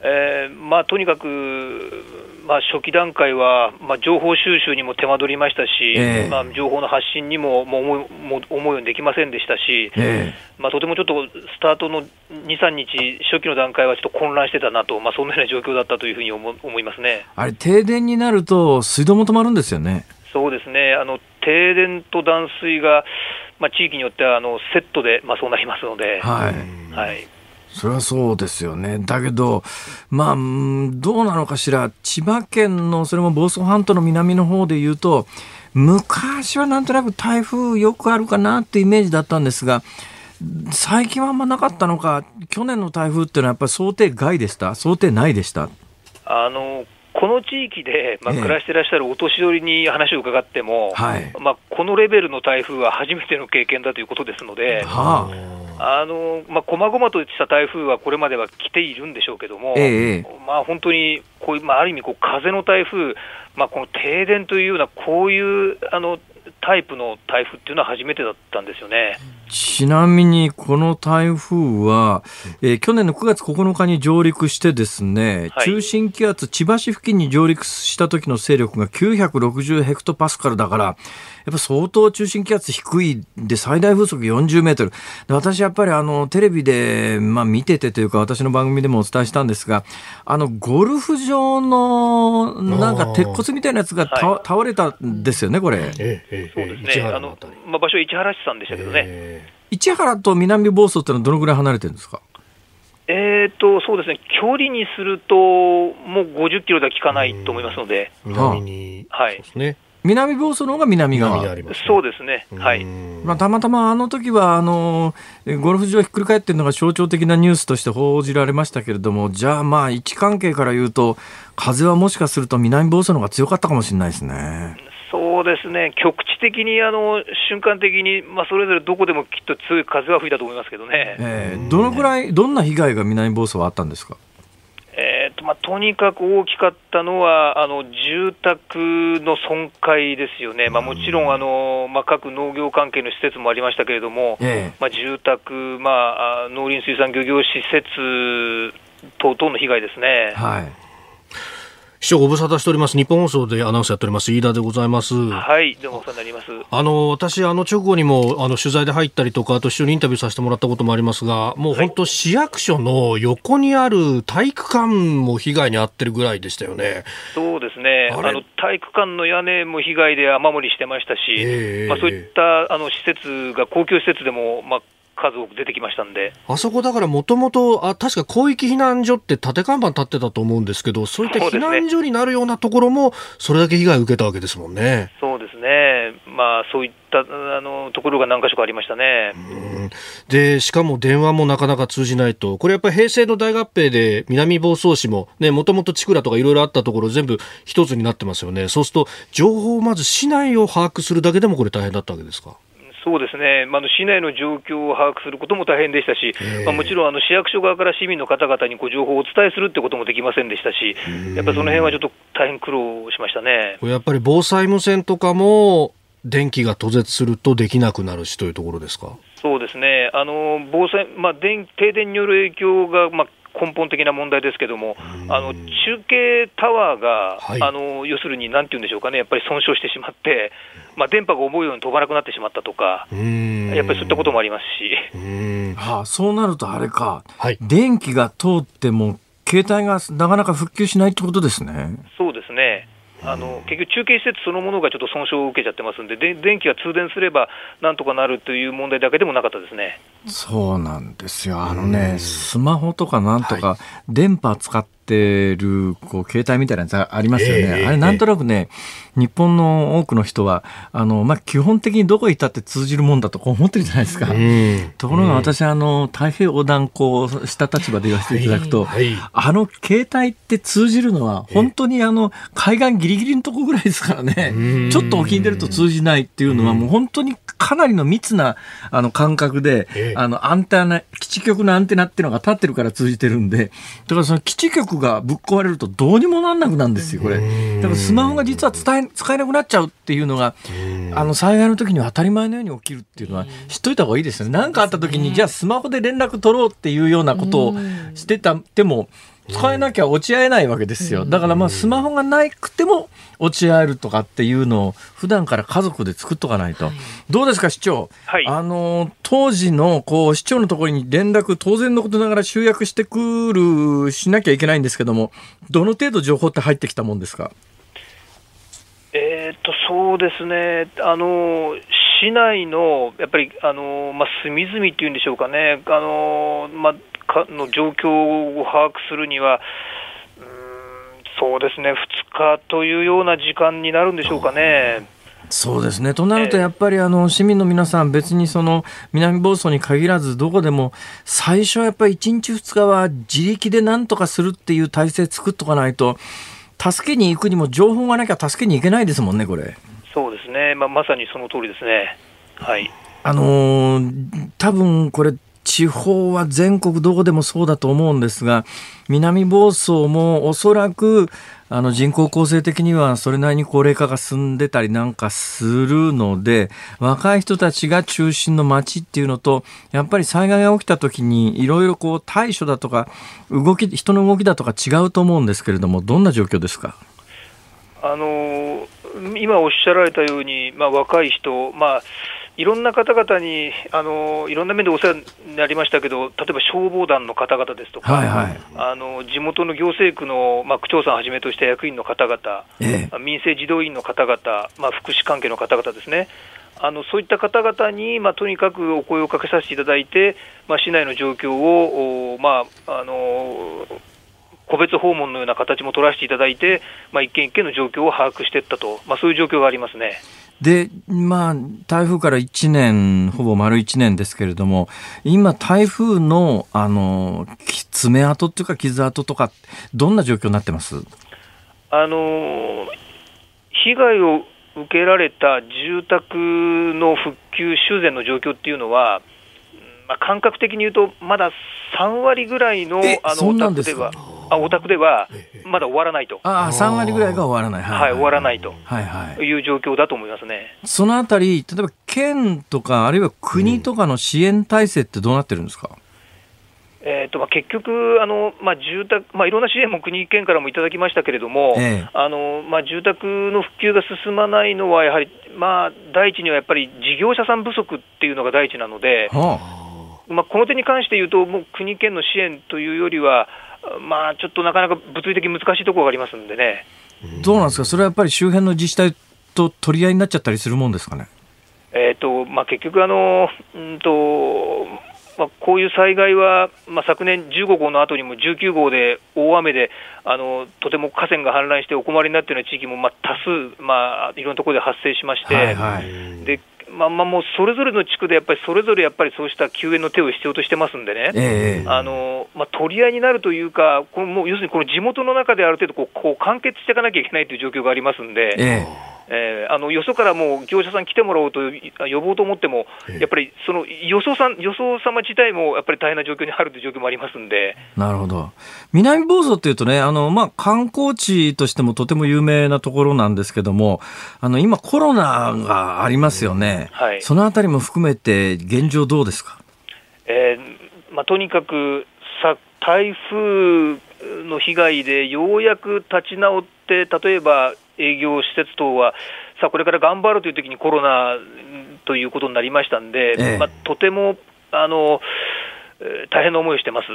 ー、えー、まあ、とにかく、まあ、初期段階は、まあ、情報収集にも手間取りましたし、えー、まあ、情報の発信にももう思いも思うようにできませんでしたし、えー、まあ、とてもちょっとスタートの2、3日、初期の段階はちょっと混乱してたなと、まあ、そんなような状況だったというふうに思思いますね。あれ、停電になると、水道も止まるんですよね。そうですね。あの停電と断水が、まあ、地域によってはあのセットで、まあ、そうなりますので。はい、はいそれはそうですよね。だけど、まあ、どうなのかしら、千葉県の、それも房総半島の南の方で言うと、昔はなんとなく台風よくあるかなってイメージだったんですが、最近はあんまなかったのか、去年の台風っていうのはやっぱり想定外でした？想定内でした？あのこの地域で、まあ、暮らしてらっしゃるお年寄りに話を伺っても、ええ、まあ、このレベルの台風は初めての経験だということですので、はあ、あのまあ、細々とした台風はこれまでは来ているんでしょうけども、え、まあ、本当にこういう、まあ、ある意味こう、風の台風、まあ、この停電というような、こういうあのタイプの台風っていうのは初めてだったんですよね。ちなみにこの台風は、えー、去年の9月9日に上陸してですね、はい、中心気圧千葉市付近に上陸した時の勢力が960ヘクトパスカルだから、やっぱ相当中心気圧低いで最大風速40メートル。で私やっぱりあのテレビで、まあ、見ててというか私の番組でもお伝えしたんですが、あのゴルフ場のなんか鉄骨みたいなやつがた、はい、倒れたんですよね、これ。ええ、そうですね。あの、まあ、場所は市原市さんでしたけどね。えー、市原と南房総ってのはどのぐらい離れてるんですか？えーと、そうですね、距離にすると、もう50キロでは効かないと思いますので、南に、はい、ね、南房総の方が南側。南、ね、そうですね、はい。まあ、たまたまあの時はあのゴルフ場ひっくり返ってるのが象徴的なニュースとして報じられましたけれども、じゃあ、まあ、位置関係から言うと、風はもしかすると南房総の方が強かったかもしれないですね。そうですね、局地的にあの瞬間的に、まあ、それぞれどこでもきっと強い風は吹いたと思いますけどね、えー、どのぐらい、どんな被害が南房総はあったんですか？えーとまあ、とにかく大きかったのは、あの住宅の損壊ですよね、まあ、もちろんあの、まあ、各農業関係の施設もありましたけれども、えまあ、住宅、まあ、農林水産漁業施設等々の被害ですね。はい市長ご無沙汰しております。日本放送でアナウンスやっております。飯田でございます。はいどうもお世話になります。あの私あの直後にもあの取材で入ったりとかあと一緒にインタビューさせてもらったこともありますがもう本当、市役所の横にある体育館も被害に遭ってるぐらいでしたよね。そうですね。あの体育館の屋根も被害で雨漏りしてましたし、えー、まあ、そういったあの施設が公共施設でも、まあ数多く出てきましたんで。あそこだからもともと、あ、確か広域避難所って縦看板立ってたと思うんですけど、そういった避難所になるようなところも、それだけ被害を受けたわけですもんね。そうですね。まあ、そういったあのところが何か所かありましたね。で、しかも電話もなかなか通じないと。これやっぱり平成の大合併で南房総市もね、もともとチクラとかいろいろあったところ全部一つになってますよね。そうすると、情報をまず市内を把握するだけでもこれ大変だったわけですか？そうですね、まあ、市内の状況を把握することも大変でしたし、まあ、もちろんあの市役所側から市民の方々にご情報をお伝えするってこともできませんでしたし、やっぱりその辺はちょっと大変苦労しましたね。やっぱり防災無線とかも、電気が途絶するとできなくなるしというところですか？そうですね、あの防災、まあ、電停電による影響が、まあ、根本的な問題ですけれども、あの中継タワーが、はい、あの要するに、なんていうんでしょうかね、やっぱり損傷してしまって、まあ、電波が思うように飛ばなくなってしまったとか、やっぱりそういったこともありますし。はあ、そうなるとあれか、はい、電気が通っても、携帯がなかなか復旧しないってことですね。そうですね。あの結局、中継施設そのものがちょっと損傷を受けちゃってますんで、で電気が通電すればなんとかなるという問題だけでもなかったですね。そうなんですよ、あのね、スマホとかなんとか、電波使ってるこう携帯みたいなやつありますよね、えー、あれ、なんとなくね、日本の多くの人は、あのまあ、基本的にどこ行ったって通じるもんだとこう思ってるじゃないですか。ところが私、あの太平洋横断こうした立場で言わせていただくと、はいはい、あの携帯って通じるのは、本当にあの海岸ギリギリのとこぐらいですからね、ちょっと沖に出ると通じないっていうのは、もう本当にかなりの密なあの感覚で、あのアンテナ、基地局のアンテナっていうのが立ってるから通じてるんで、だからその基地局がぶっ壊れるとどうにもなんなくなるんですよ、これ。だからスマホが実は伝え使えなくなっちゃうっていうのが、あの災害の時には当たり前のように起きるっていうのは知っといた方がいいですよね。何かあった時に、じゃあスマホで連絡取ろうっていうようなことをしてたても、使えなきゃ落ち合えないわけですよ。だからまあスマホがなくても落ち合えるとかっていうのを普段から家族で作っとかないと。はい、どうですか市長？はい、あの当時のこう市長のところに連絡当然のことながら集約してくるしなきゃいけないんですけども、どの程度情報って入ってきたもんですか？えーと、そうですね、あの市内のやっぱりあの、まあ、隅々っていうんでしょうかね、あのまあ、かの状況を把握するには、うんそうですね、2日というような時間になるんでしょうかね。そうですねとなると、やっぱりあの市民の皆さん、別にその南房総に限らず、どこでも、最初はやっぱり1日、2日は自力でなんとかするっていう体制作っとかないと、助けに行くにも情報がなきゃ助けに行けないですもんね、これ。そうですね、まあ、まさにその通りですね。はい。あのー、多分これ、地方は全国どこでもそうだと思うんですが、南房総もおそらく、あの人口構成的にはそれなりに高齢化が進んでたりなんかするので若い人たちが中心の街っていうのとやっぱり災害が起きた時にいろいろこう対処だとか動き人の動きだとか違うと思うんですけれどもどんな状況ですか？あの今おっしゃられたように、まあ、若い人、まあいろんな方々にあのいろんな面でお世話になりましたけど、例えば消防団の方々ですとか、はいはい、あの地元の行政区の、まあ、区長さんをはじめとした役員の方々、ええ、民生児童員の方々、まあ、福祉関係の方々ですね、あのそういった方々に、まあ、とにかくお声をかけさせていただいて、まあ、市内の状況を、まああの個別訪問のような形も取らせていただいて、まあ、一件一件の状況を把握していったと、まあ、そういう状況がありますね。で、まあ、台風から1年、ほぼ丸1年ですけれども、今、台風の、あの、爪痕っていうか、傷跡とか、どんな状況になってます？あの、被害を受けられた住宅の復旧、修繕の状況っていうのは、まあ、感覚的に言うと、まだ3割ぐらいのあのお宅では。あお宅ではまだ終わらないと。ああ、3割ぐらいが終わらない。はい、はい、終わらないと、はいはい、いう状況だと思いますね。そのあたり、例えば県とか、あるいは国とかの支援体制ってどうなってるんですか、うん。えーとまあ、結局、あのまあ、住宅、まあ、いろんな支援も国、県からもいただきましたけれども、ええ、あのまあ、住宅の復旧が進まないのは、やはり、まあ、第一にはやっぱり事業者さん不足っていうのが第一なので、はあ、まあ、この点に関して言うと、もう国、県の支援というよりは、まあ、ちょっとなかなか物理的難しいところがありますんでね。どうなんですか、それはやっぱり周辺の自治体と取り合いになっちゃったりするもんですかね？えーとまあ、結局あの、うんとまあ、こういう災害は、まあ、昨年15号の後にも19号で大雨であのとても河川が氾濫してお困りになっているような地域も、まあ、多数、まあ、いろんなところで発生しまして、はいはい、でまあまあ、もうそれぞれの地区でやっぱりそれぞれやっぱりそうした救援の手を必要としてますんでね、えー、あのまあ、取り合いになるというか、このもう要するにこの地元の中である程度こうこう完結していかなきゃいけないという状況がありますんで。えーえー、あのよそからもう業者さん来てもらおうと呼ぼうと思っても、やっぱりその予想さん予想様自体もやっぱり大変な状況にあるという状況もありますんで。なるほど、南房総っていうとね、あのまあ、観光地としてもとても有名なところなんですけども、あの今、コロナがありますよね、はい、そのあたりも含めて、現状、どうですか、えーまあ、とにかくさ台風の被害でようやく立ち直って、例えば営業施設等は、さあ、これから頑張るというときにコロナということになりましたんで、ええ、まあ、とてもあの大変な思いをしてます。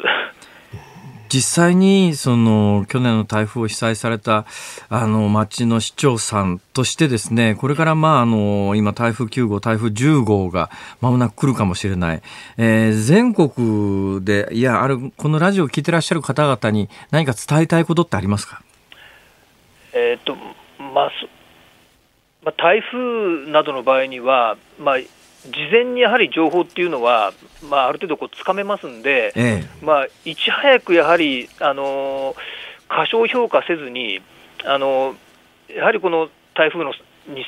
実際にその去年の台風を被災されたあの町の市長さんとしてですねこれからまああの今台風9号台風10号がまもなく来るかもしれない、えー、全国でいやあるこのラジオを聞いてらっしゃる方々に何か伝えたいことってありますか？えっとまあ、まあ、台風などの場合には、まあ、事前にやはり情報っていうのは、まあ、ある程度こうつかめますんで、ええ、まあ、いち早くやはり、あの過小評価せずに、あのやはりこの台風のに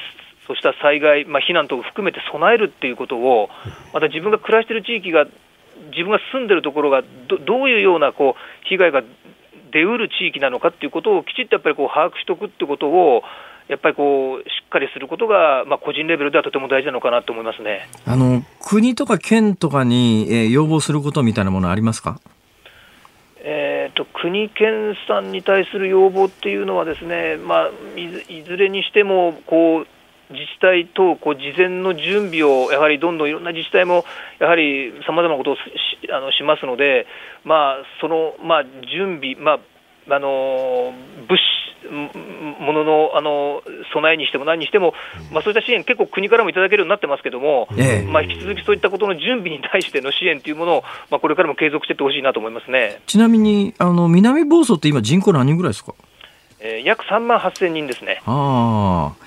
そうした災害、まあ、避難等を含めて備えるっていうことを、また自分が暮らしている地域が、自分が住んでるところがどどういうようなこう被害が出うる地域なのかっていうことをきちっとやっぱりこう把握しておくってことを、やっぱりこうしっかりすることが、まあ、個人レベルではとても大事なのかなと思いますね。あの国とか県とかに、えー、要望することみたいなものありますか？えーと、国、県さんに対する要望っていうのは、ですね、まあ、いずれにしてもこう自治体とこう事前の準備をやはりどんどんいろんな自治体もやはりさまざまなことをしあのしますので、まあ、その、まあ、準備、まああの物資もののあの備えにしても何にしても、まあ、そういった支援、結構国からもいただけるようになってますけども、ええ、まあ、引き続きそういったことの準備に対しての支援というものを、まあ、これからも継続していってほしいなと思いますね。ちなみにあの南房総って今、人口何人ぐらいですか、えー、約3万8000人ですね。ああ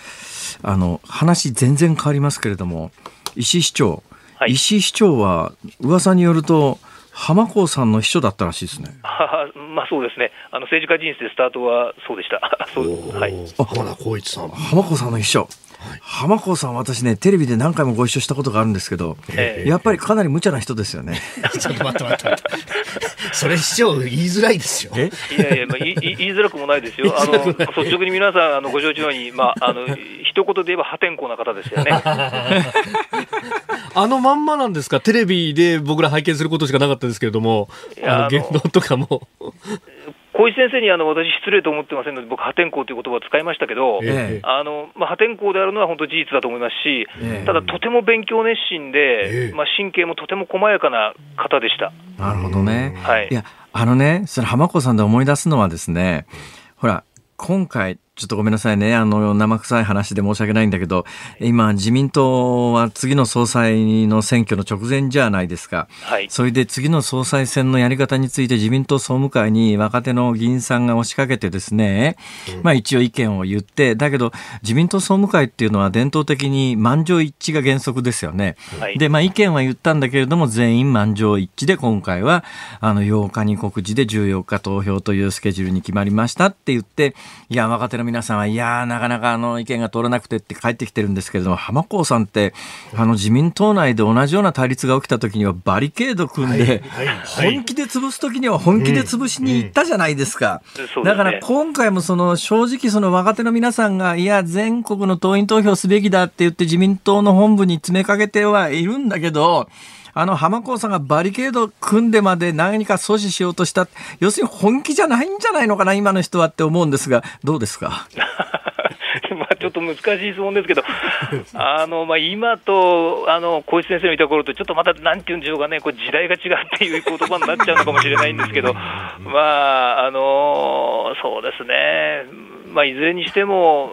の話、全然変わりますけれども、石井市長、はい、石井市長は噂によると、浜子さんの秘書だったらしいですね。(laughs) まあそうですね。あの政治家人生スタートはそうでした。(laughs) そうはい。浜田光一さん。浜子さんの秘書。浜子さん、私ね、テレビで何回もご一緒したことがあるんですけど、えー、やっぱりかなり無茶な人ですよね。(laughs) ちょっと待って待って待って。それ市長言いづらいですよ。いやいや、まあ、言い言いづらくもないですよ。(laughs) あの率直に皆さんあのご承知のように、まああの一言で言えば破天荒な方ですよね。(laughs) あのまんまなんですか？テレビで僕ら拝見することしかなかったですけれども、あの言動とかも。小石先生にあの私、失礼と思ってませんので、僕、破天荒という言葉を使いましたけど、えあのまあ、破天荒であるのは本当、事実だと思いますし、えただ、とても勉強熱心で、えまあ、神経もとても細やかな方でした。なるほどね。はい、いやあのね、その浜子さんで思い出すのはですね、ほら、今回、ちょっとごめんなさいね。あの、生臭い話で申し訳ないんだけど、今、自民党は次の総裁の選挙の直前じゃないですか。はい。それで次の総裁選のやり方について自民党総務会に若手の議員さんが押しかけてですね、うん、まあ一応意見を言って、だけど自民党総務会っていうのは伝統的に満場一致が原則ですよね。はい。で、まあ意見は言ったんだけれども、全員満場一致で今回は、あの、8日に告示で14日投票というスケジュールに決まりましたって言って、いや、若手の皆さんは、いやなかなかあの意見が通らなくてって帰ってきてるんですけれども、浜子さんって、あの自民党内で同じような対立が起きた時にはバリケード組んで、本気で潰す時には本気で潰しに行ったじゃないですか。だから今回もその正直その若手の皆さんが、いや、全国の党員投票すべきだって言って自民党の本部に詰めかけてはいるんだけど、あの浜子さんがバリケード組んでまで何か阻止しようとした、要するに本気じゃないんじゃないのかな、今の人はって思うんですが、どうですか？(laughs) まあちょっと難しい質問ですけど、(laughs) あのまあ、今とあの小石先生のいた頃と、ちょっとまたなんていうんでしょうかね、こう時代が違うっていう言葉になっちゃうのかもしれないんですけど、(laughs) まあ、あのそうですね、まあ、いずれにしても、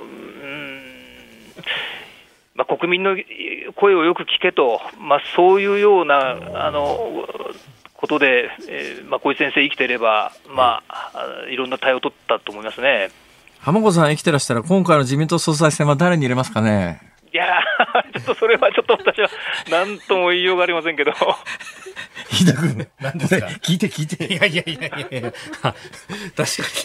まあ、国民の声をよく聞けと、まあ、そういうようなあのことで、えーまあ、小石先生生きていれば、まあ、いろんな対応を取ったと思いますね浜子さん生きてらしたら、今回の自民党総裁選は誰に入れますかね？いや (laughs) ちょっとそれはちょっと私は何とも言いようがありませんけど。飯田君、何ですか？聞いて聞いて。いやいやいやいやいや。確か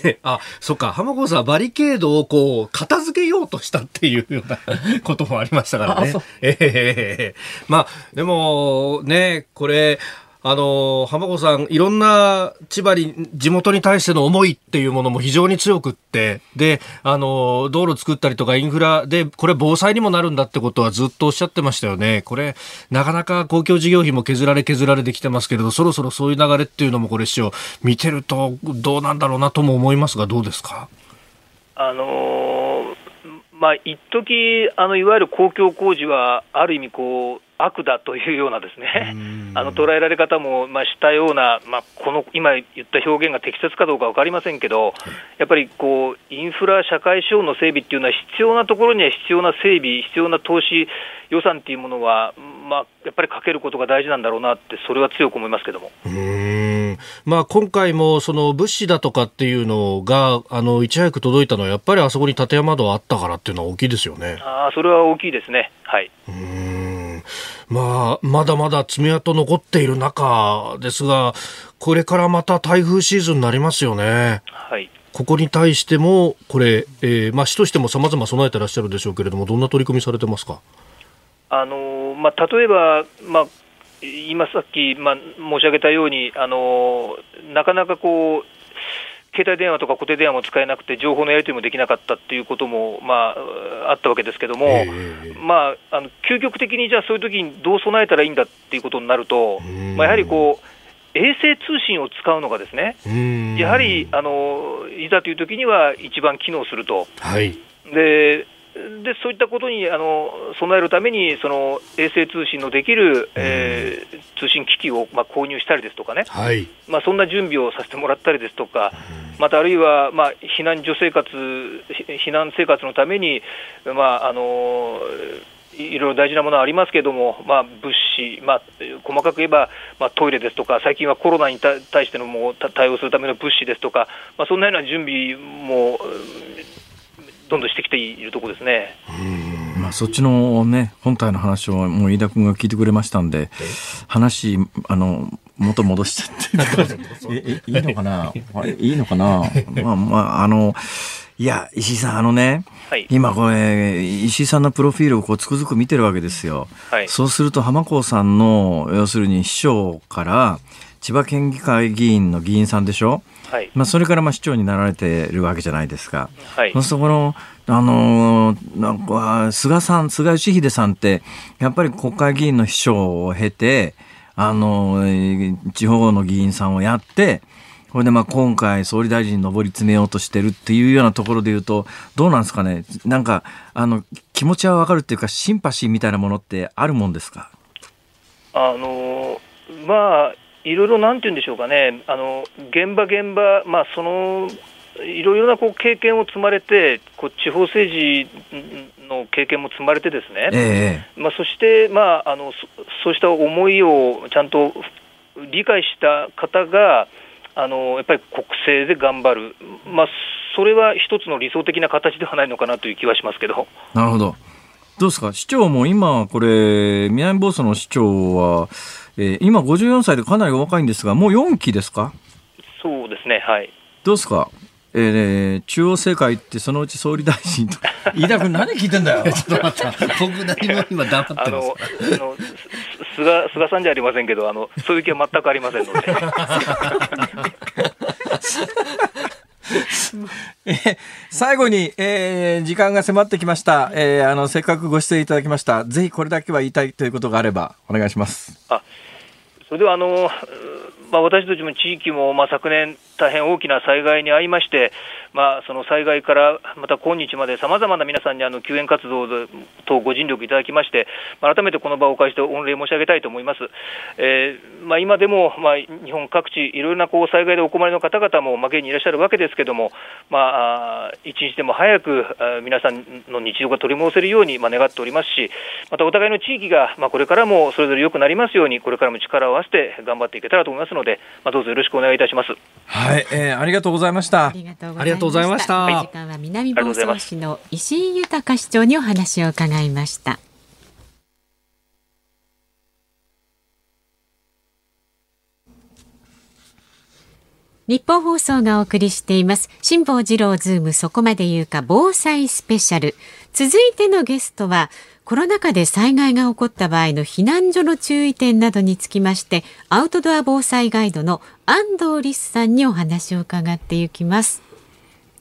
にね、あ、そっか、浜子さんはバリケードをこう、片付けようとしたっていうようなこともありましたからね。ええー、まあ、でも、ね、これ、あの、浜子さん、いろんな千葉に、地元に対しての思いっていうものも非常に強くって、で、あの、道路作ったりとかインフラで、これ防災にもなるんだってことはずっとおっしゃってましたよね。これ、なかなか公共事業費も削られ削られてきてますけれど、そろそろそういう流れっていうのもこれ市長、見てるとどうなんだろうなとも思いますが、どうですか？あのー、まあ、一時あのいわゆる公共工事は、ある意味こう、悪だというようなですね、あの捉えられ方もまあしたような、まあ、この今言った表現が適切かどうか分かりませんけど、やっぱりこうインフラ社会資本の整備っていうのは、必要なところには必要な整備、必要な投資予算っていうものは、まあ、やっぱりかけることが大事なんだろうなって、それは強く思いますけども。うんまあ、今回もその物資だとかっていうのがあのいち早く届いたのは、やっぱりあそこに立山道あったからっていうのは大きいですよね。あそれは大きいですね。はい。うんまあ、まだまだ爪痕残っている中ですが、これからまた台風シーズンになりますよね。はい。ここに対しても、これ、えー、まあ、市としてもさまざま備えてらっしゃるでしょうけれども、どんな取り組みされてますか？あのまあ、例えば、まあ、今さっき、まあ、申し上げたように、あのなかなかこう、携帯電話とか固定電話も使えなくて、情報のやり取りもできなかったっていうことも、まあ、あったわけですけども、えー、まあ、あの究極的にじゃあ、そういう時にどう備えたらいいんだっていうことになると、まあ、やはりこう、衛星通信を使うのがですね、やはりあのいざという時には一番機能すると。はい、ででそういったことにあの備えるためにその衛星通信のできる、えー、通信機器を、まあ、購入したりですとかね、はい、まあ、そんな準備をさせてもらったりですとか、またあるいは、まあ、避難所生活、避難生活のために、まああのいろいろ大事なものはありますけれども、まあ、物資、まあ、細かく言えば、まあ、トイレですとか、最近はコロナに対してのも対応するための物資ですとか、まあ、そんなような準備もどんどんしてきているところですね。まあ、そっちのね、本体の話をもう飯田君が聞いてくれましたんで、話、あの、元戻しちゃって (laughs) え、いいのかな？(laughs) いいのかな？まあまあ、あの、いや、石井さん、あのね、はい、今これ、石井さんのプロフィールをこうつくづく見てるわけですよ。はい、そうすると、浜子さんの、要するに秘書から、千葉県議会議員の議員さんでしょ、はい、まあ、それからまあ市長になられてるわけじゃないですか。はい、そこのあのなんか菅さん菅義偉さんってやっぱり国会議員の秘書を経てあの地方の議員さんをやってこれでまあ今回総理大臣に上り詰めようとしてるっていうようなところで言うとどうなんですかね？なんかあの気持ちはわかるっていうかシンパシーみたいなものってあるもんですか？あのまあいろいろなんて言うんでしょうかね、あの現場現場、まあ、そのいろいろなこう経験を積まれて、こう地方政治の経験も積まれて、ですね、えー、まあ、そして、まああのそ、そうした思いをちゃんと理解した方が、あのやっぱり国政で頑張る、まあ、それは一つの理想的な形ではないのかなという気はしますけど。なるほど。どうですか？市長も今、これ、南房総の市長は、えー、今54歳でかなりお若いんですが、もう4期ですか？そうですね、はい。どうですか？えー、中央政界ってそのうち総理大臣と飯田君何聞いてんだよ。(laughs) ちょっと待って僕何も今黙ってますあのあの菅菅さんじゃありませんけどあのそういう気は全くありませんのでえ最後に、えー、時間が迫ってきました、えー、あのせっかくご出演いただきました。ぜひこれだけは言いたいということがあればお願いします。あそれではあのまあ、私たちも地域も、まあ、昨年、大変大きな災害に遭いまして、まあ、その災害からまた今日までさまざまな皆さんにあの救援活動とご尽力いただきまして、改めてこの場をお借りして御礼申し上げたいと思います。えーまあ、今でも、まあ、日本各地、いろいろなこう災害でお困りの方々も、まあ、現にいらっしゃるわけですけれども、まあ、一日でも早く皆さんの日常が取り戻せるように、まあ、願っておりますし、またお互いの地域が、まあ、これからもそれぞれ良くなりますように、これからも力を合わせて頑張っていけたらと思いますので、まあ、どうぞよろしくお願いいたします。はい、えー、ありがとうございました。ありがとうございました。時間は南房総市の石井豊市長にお話を伺いました。ニッポン放送がお送りしています。辛坊治郎ズームそこまで言うか防災スペシャル。続いてのゲストはコロナ禍で災害が起こった場合の避難所の注意点などにつきましてアウトドア防災ガイドのあんどうりすさんにお話を伺っていきます。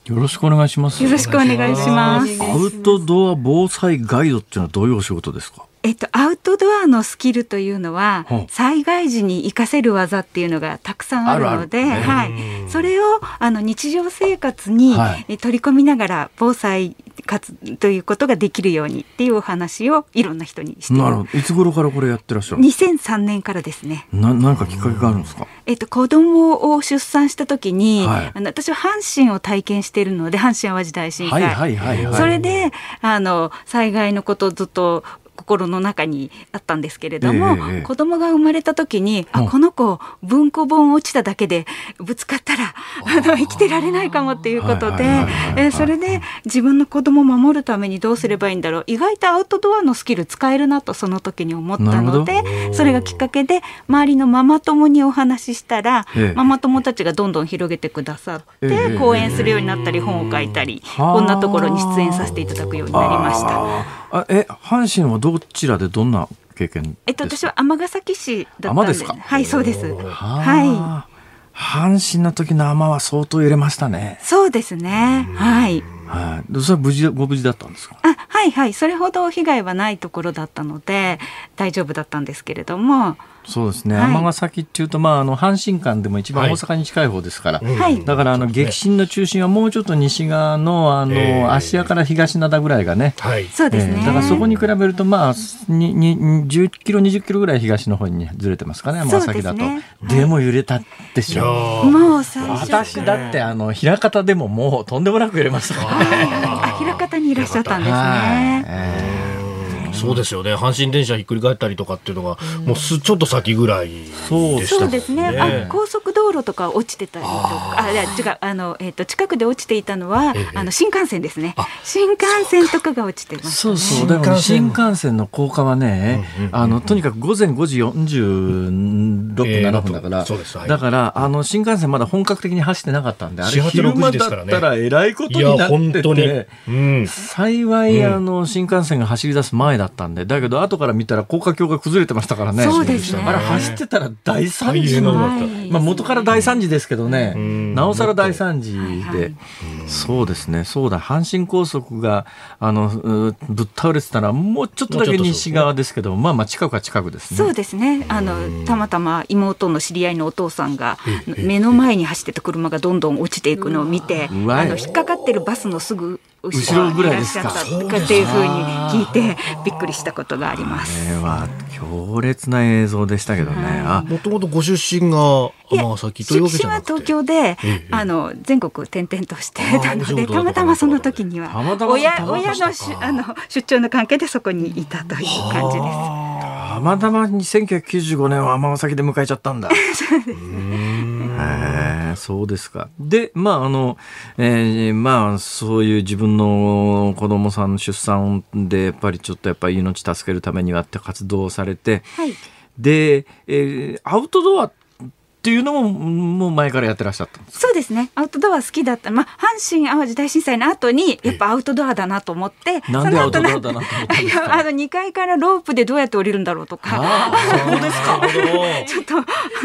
よろしくお願いします。よろしくお願いします。アウトドア防災ガイドっていうのはどういうお仕事ですか？えっと、アウトドアのスキルというのは、災害時に活かせる技っていうのがたくさんあるので、はい、それをあの日常生活に取り込みながら防災活ということができるようにっていうお話をいろんな人にして。なるほど。いつ頃からこれやってらっしゃる2003年からですね。な何かきっかけがあるんですか、えっと、子供を出産した時に、はい、あの私は阪神を体験しているので阪神・淡路大震災、はいはいはいはい、それであの災害のことをずっと心の中にあったんですけれども、えー、子供が生まれた時に、あこの子文庫本落ちただけでぶつかったら (laughs) あの生きてられないかもっていうことで、えそれで自分の子供を守るためにどうすればいいんだろう。意外とアウトドアのスキル使えるなとその時に思ったのでそれがきっかけで周りのママ友にお話ししたら、えー、ママ友たちがどんどん広げてくださって、えー、講演するようになったり本を書いたりこんなところに出演させていただくようになりました。あえ阪神はどちらでどんな経験えっと私は尼崎市だったんで。すはいそうです。はい。阪神の時の尼は相当揺れましたね。そうですね。はい。はい。それは無事ご無事だったんですか？あ阪はいはい。それほど被害はないところだったので大丈夫だったんですけれどもそうですね、はい、尼崎っていうと、まあ、あの阪神間でも一番大阪に近い方ですから、はい、だからあの激震の中心はもうちょっと西側のあの、えー、芦屋から東灘ぐらいがね、はい、そうですね、だからそこに比べると、まあ、にに10キロ、20キロぐらい東の方にずれてますかね、尼崎だと。でね、でも揺れたでしょ。もう最初私だってあの枚方でももうとんでもなく揺れましたからね。枚方にいらっしゃったんですね。えーそうですよね。阪神電車ひっくり返ったりとかっていうのが、もうすちょっと先ぐらいでした、そうですね。あ高速道路とか落ちてたりとか。あ違うあの、えーと、近くで落ちていたのは、ええ、あの新幹線ですね。新幹線とかが落ちてます、ね、そうそう。だから新幹線の高架はね、あのとにかく午前5時46分、7分だから、はい、だからあの新幹線まだ本格的に走ってなかったんであれ昼間だったらえらいことになってて、うん、幸い、あの新幹線が走り出す前だったんで、だけど後から見たら高架橋が崩れてましたからね。そうですね。あれ走ってたら大惨事の、まあ元から大惨事ですけどね、なおさら大惨事で、そうですね、そうだ、阪神高速が、あの、ぶっ倒れてたら、もうちょっとだけ西側ですけど、まあまあ近くは近くですね。そうですね。あの、たまたま妹の知り合いのお父さんが、目の前に走ってた車がどんどん落ちていくのを見て、あの、引っかかってるバスのすぐ後ろぐらいですか。っていうふうに聞いてびっくりしたことがあります。これは強烈な映像でしたけどね。もともとご出身が尼崎というわけじゃなくて。東京で、ええ、あの全国転々としてたのでたまたまその時には親親のしあの出張の関係でそこにいたという感じです。たまたまに1995年は尼崎で迎えちゃったんだ。(laughs) へそうですか。で、まあ、あの、えー、まあ、そういう自分の子供さんの出産で、やっぱりちょっとやっぱり命助けるためにはって活動をされて、はい、で、えー、アウトドアっていうのももう前からやってらっしゃったそうですね。アウトドア好きだった。まあ阪神・淡路大震災の後にやっぱアウトドアだなと思ってなんでアウトドアだなと思ったんですか？あの2階からロープでどうやって降りるんだろうとか。そうですか。ちょっと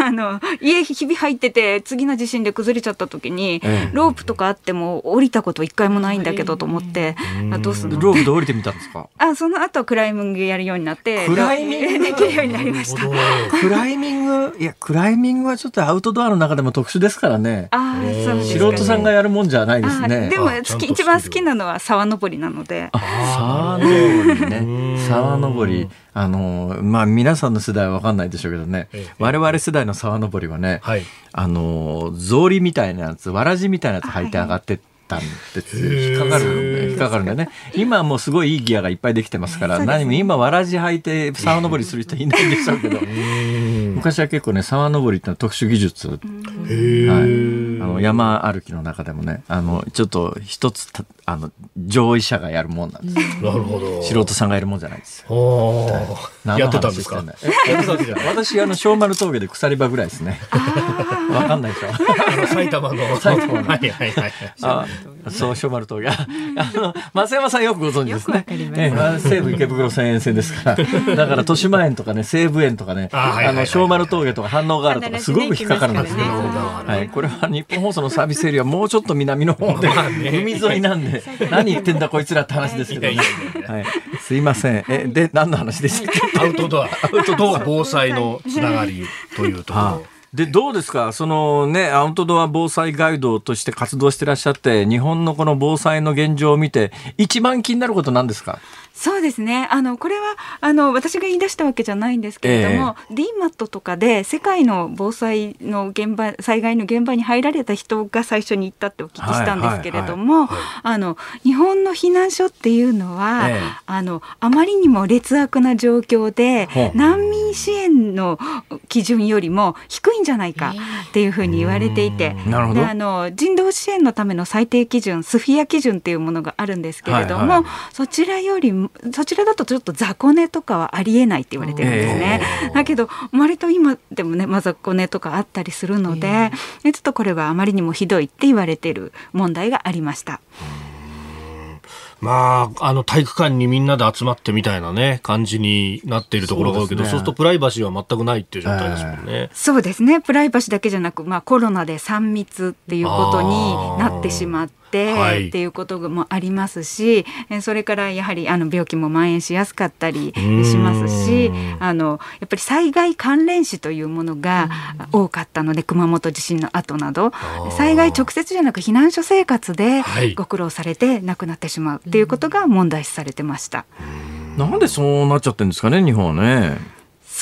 あの家ひび入ってて次の地震で崩れちゃった時に、ええ、ロープとかあっても降りたこと一回もないんだけどと思って、えどうするの？ロープで降りてみたんですか？あその後クライミングやるようになってクライミング？できるようになりました。クライミング？いやクライミングはちょっとアウトドアの中でも特殊ですからね。あそうです、ね、素人さんがやるもんじゃないですね。でも好き一番好きなのは沢登りなので。沢登りね。沢登り。あのまあ皆さんの世代は分かんないでしょうけどね、ええ、我々世代の沢登りはね、はい、あの草履みたいなやつわらじみたいなやつ履いて上がってって。たんです。引っかかる引っかかるんだね。今もうすごいいいギアがいっぱいできてますから、ね、何も今わらじ履いて沢登りする人いないんでしょうけど。昔は結構ね沢登りってのは特殊技術、はい、あの山歩きの中でもねあのちょっと一つあの上位者がやるもんなんです。なるほど。素人さんがやるもんじゃないです。よ、はい、やってたんですか？私あの小丸峠で鎖場ぐらいですね。わかんないでしょ。埼玉の。埼玉の。はいはいはいあそう小丸峠。(laughs) あの増山さんよくご存知ですね。ええ、西武池袋線沿線ですから。(laughs) だから豊島園とかね西武園とかねあの小丸峠とか反応があるとかすごく引っかかるんですけど、はい、これは日本放送のサービスエリアもうちょっと南の方で (laughs) 海沿いなんで何言ってんだこいつらって話ですけど、ね、はい、すいません。えで何の話でしたっけアウトドア。アウトドア防災のつながりというところ。でどうですか、そのね、アウトドア防災ガイドとして活動してらっしゃって、日本のこの防災の現状を見て、一番気になることなんですか？そうですね。あの、これは、あの、私が言い出したわけじゃないんですけれども、えー、DMAT とかで世界の防災の現場、災害の現場に入られた人が最初に行ったってお聞きしたんですけれども、あの、日本の避難所っていうのは、えー、あの、あまりにも劣悪な状況で、難民支援の基準よりも低いんじゃないかっていうふうに言われていて、であの人道支援のための最低基準、スフィア基準っていうものがあるんですけれども、はいはい、そちらよりもそちらだとちょっと雑魚寝とかはありえないって言われてるんですね。だけど割と今でもね、まあ、雑魚寝とかあったりするので、ちょっとこれはあまりにもひどいって言われてる問題がありました。まあ、あの体育館にみんなで集まってみたいなね、感じになっているところが多いけど、そう、ね,、するとプライバシーは全くないっていう状態ですもんね。えー、そうですね。プライバシーだけじゃなく、まあコロナで3密っていうことになってしまって、てっていうこともありますし、それからやはりあの病気も蔓延しやすかったりしますしあのやっぱり災害関連死というものが多かったので熊本地震の後など災害直接じゃなく避難所生活でご苦労されて亡くなってしまうっていうことが問題視されてました。なんでそうなっちゃってるんですかね日本はね。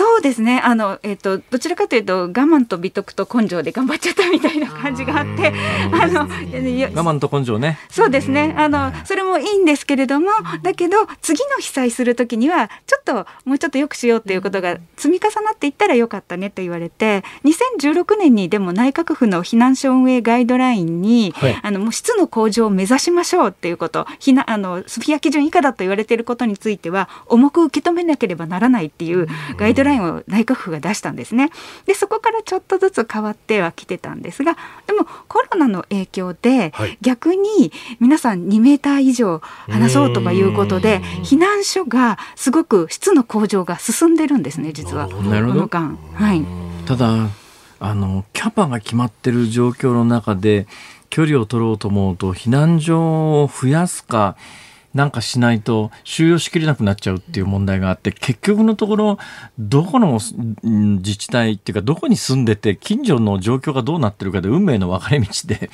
そうですね。あの、えーと、どちらかというと我慢と美徳と根性で頑張っちゃったみたいな感じがあってあの我慢と根性ね。そうですね。あのそれもいいんですけれどもだけど次の被災する時にはちょっともうちょっとよくしようっていうことが積み重なっていったらよかったねと言われて2016年にでも内閣府の避難所運営ガイドラインに、はい、あのもう質の向上を目指しましょうっていうこと避難あのスフィア基準以下だと言われていることについては重く受け止めなければならないっていうガイドラインを内閣府が出したんですね。でそこからちょっとずつ変わってはきてたんですがでもコロナの影響で、逆に皆さん2メーター以上離そうとかいうことで避難所がすごく質の向上が進んでるんですね実は。この間。はい、ただあのキャパが決まってる状況の中で距離を取ろうと思うと避難所を増やすかなんかしないと収容しきれなくなっちゃうっていう問題があって結局のところどこの自治体っていうかどこに住んでて近所の状況がどうなってるかで運命の分かれ道で。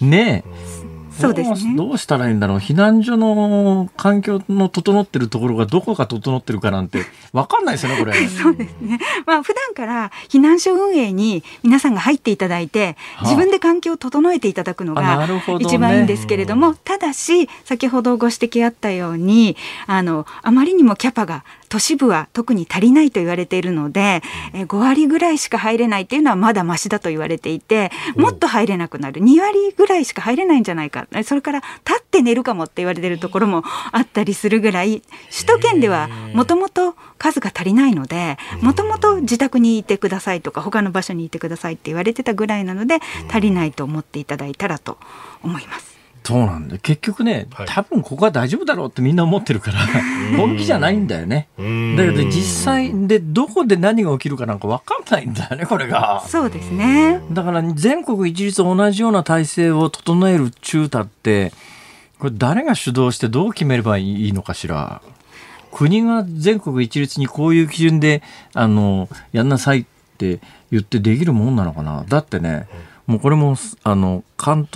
ねえ。そうですね。どうしたらいいんだろう。避難所の環境の整ってるところがどこが整ってるかなんてわかんないですよね、これ。(laughs) そうですね。まあ普段から避難所運営に皆さんが入っていただいて、自分で環境を整えていただくのが一番いいんですけれども、どね、ただし先ほどご指摘あったように、あのあまりにもキャパが都市部は特に足りないと言われているので、え5割ぐらいしか入れないっていうのはまだましだと言われていてもっと入れなくなる。2割ぐらいしか入れないんじゃないか。それから立って寝るかもって言われているところもあったりするぐらい首都圏ではもともと数が足りないのでもともと自宅にいてくださいとか他の場所にいてくださいって言われてたぐらいなので足りないと思っていただいたらと思います。そうなんだ結局ね、多分ここは大丈夫だろうってみんな思ってるから本気じゃないんだよね。だけど実際でどこで何が起きるかなんか分かんないんだよねこれが。そうですね。だから全国一律同じような体制を整える中太ってこれ誰が主導してどう決めればいいのかしら。国が全国一律にこういう基準であのやんなさいって言ってできるもんなのかな。だってね。うんもうこれもあの関東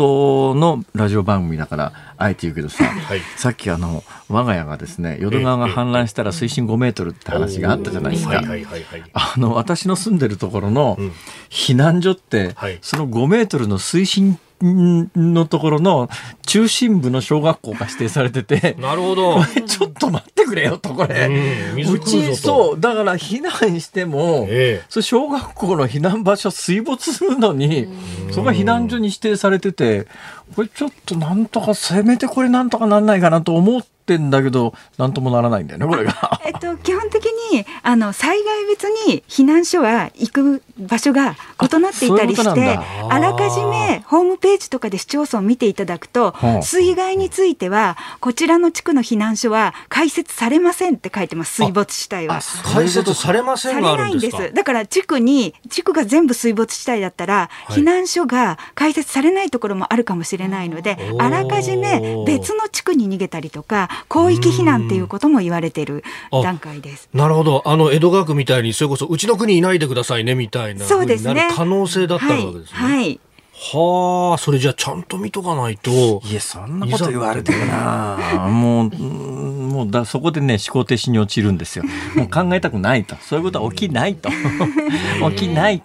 のラジオ番組だからあえて言うけどさ、はい、さっきあの我が家がですね淀川が氾濫したら水深5メートルって話があったじゃないですか。あの私の住んでるところの避難所って、その5メートルの水深のところの中心部の小学校が指定されてて、なるほど。(laughs) ちょっと待ってくれよと、これ。うち、そう、だから避難しても、ええ、そ小学校の避難場所水没するのに、そこが避難所に指定されてて、これちょっとなんとか、せめてこれなんとかなんないかなと思って、ってんだけどなんともならないんだよねこれが。えっと基本的にあの災害別に避難所は行く場所が異なっていたりしてあらかじめホームページとかで市町村を見ていただくと、水害についてはこちらの地区の避難所は開設されませんって書いてます水没地帯は。開設されませんがあるんですか？だから地区に地区が全部水没地帯だったら、はい、避難所が開設されないところもあるかもしれないのであらかじめ別の地区に逃げたりとか広域避難っていうことも言われている段階です。なるほど。あの、江戸川区みたいに、それこそ、うちの国いないでくださいね、みたいな。そうですね。可能性だったわけですね。はい、はいはあ、それじゃあちゃんと見とかないと。いや、そんなこと言われてるな。もう、もうだ、そこでね、思考停止に陥るんですよ。もう考えたくないと。そういうことは起きないと。(laughs) 起きない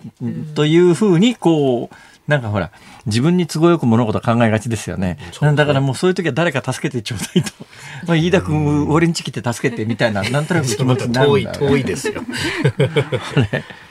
というふうに、こう、なんかほら、自分に都合よく物事考えがちですよね。だからもうそういう時は誰か助けてちょうだいと。(laughs) まあ、飯田君、俺んち来て助けてみたいな、なんとなく気持ちになる (laughs) 遠い、遠いですよ。(laughs)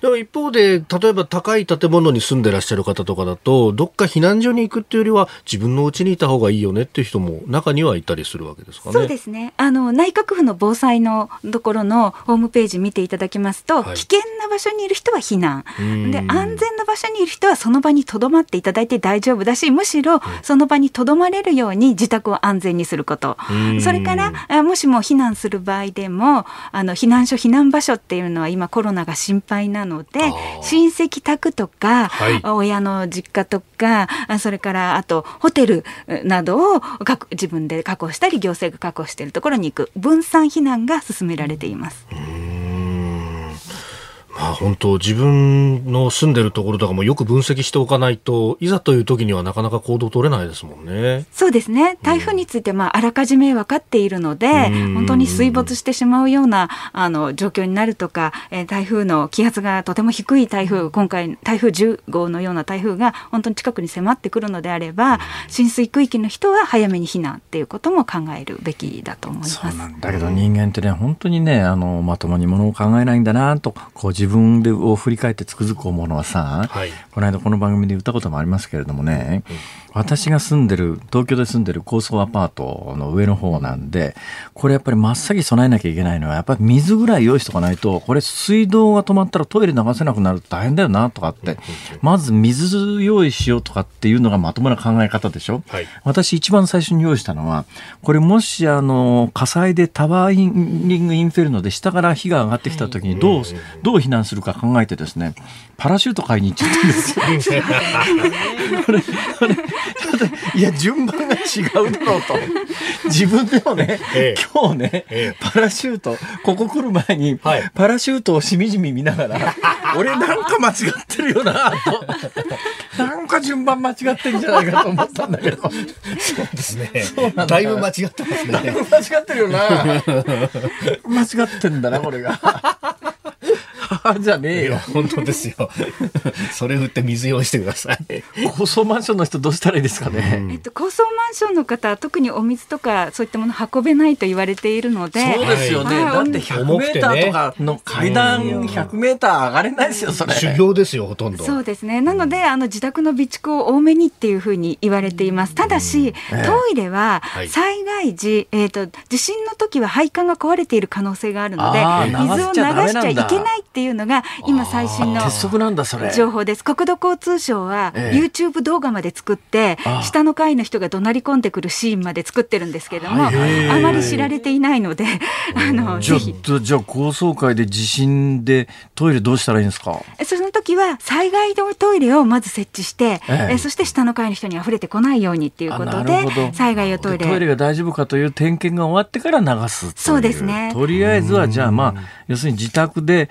でも一方で、例えば高い建物に住んでらっしゃる方とかだと、どっか避難所に行くっていうよりは、自分の家にいた方がいいよねっていう人も中にはいたりするわけですかね。そうですね。あの、内閣府の防災のところのホームページ見ていただきますと、はい、危険な場所にいる人は避難。で、安全な場所にいる人はその場に留まっていただいて大丈夫だし、むしろその場に留まれるように自宅を安全にすること。それから、もしも避難する場合でも、あの、避難所、避難場所っていうのは今コロナが心配なので親戚宅とか、はい、親の実家とかそれからあとホテルなどを自分で確保したり行政が確保しているところに行く分散避難が進められています。まあ、本当自分の住んでるところとかもよく分析しておかないといざという時にはなかなか行動取れないですもんね。そうですね台風について、まあ、あらかじめ分かっているので、本当に水没してしまうようなあの状況になるとか、えー、台風の気圧がとても低い台風今回台風10号のような台風が本当に近くに迫ってくるのであれば浸水区域の人は早めに避難っていうことも考えるべきだと思います。だけど人間ってね本当にねあのまともにものを考えないんだなとこう自分でを振り返ってつくづく思うのはさ、はい、この間この番組で言ったこともありますけれどもね、うん私が住んでる、東京で住んでる高層アパートの上の方なんで、これやっぱり真っ先備えなきゃいけないのは、やっぱり水ぐらい用意しとかないと、これ水道が止まったらトイレ流せなくなると大変だよなとかって、まず水用意しようとかっていうのがまともな考え方でしょ。はい、私一番最初に用意したのは、これもしあの、火災でタワーリングインフェルノで下から火が上がってきた時にどう、どう避難するか考えてですね、パラシュート買いに行っちゃったんですよ。これ、これいや順番が違うだろうと。自分でもね、ええ、今日ね、え、パラシュートここ来る前に、はい、パラシュートをしみじみ見ながら俺なんか間違ってるよなと。なんか順番間違ってんじゃないかと思ったんだけど。そうですね。だいぶ間違ってますね。だいぶ間違ってるよな間違ってんだなこれが。じゃねえよ。本当ですよ。(laughs) それ振って水用意してください。高層マンションの人どうしたらいいですかね。えっと高層マンションの方特にお水とかそういったもの運べないと言われているので。そうですよね。だって100メーターとかの階段100メーター上がれないですよそれ。修行ですよほとんど。そうですね。なのであの自宅の備蓄を多めにっていうふうに言われています。ただし、トイレは災害時えっと地震の時は配管が壊れている可能性があるので水を流しちゃいけないっていうのが今最新の情報です。国土交通省は YouTube 動画まで作って、下の階の人が怒鳴り込んでくるシーンまで作ってるんですけども、あまり知られていないので、あのじゃあじゃあ高層階で地震でトイレどうしたらいいんですか？その時は災害のトイレをまず設置して、えそして下の階の人に溢れてこないようにっていうことで、災害用トイレ。トイレが大丈夫かという点検が終わってから流すそうですね。とりあえずはじゃあまあ要するに自宅で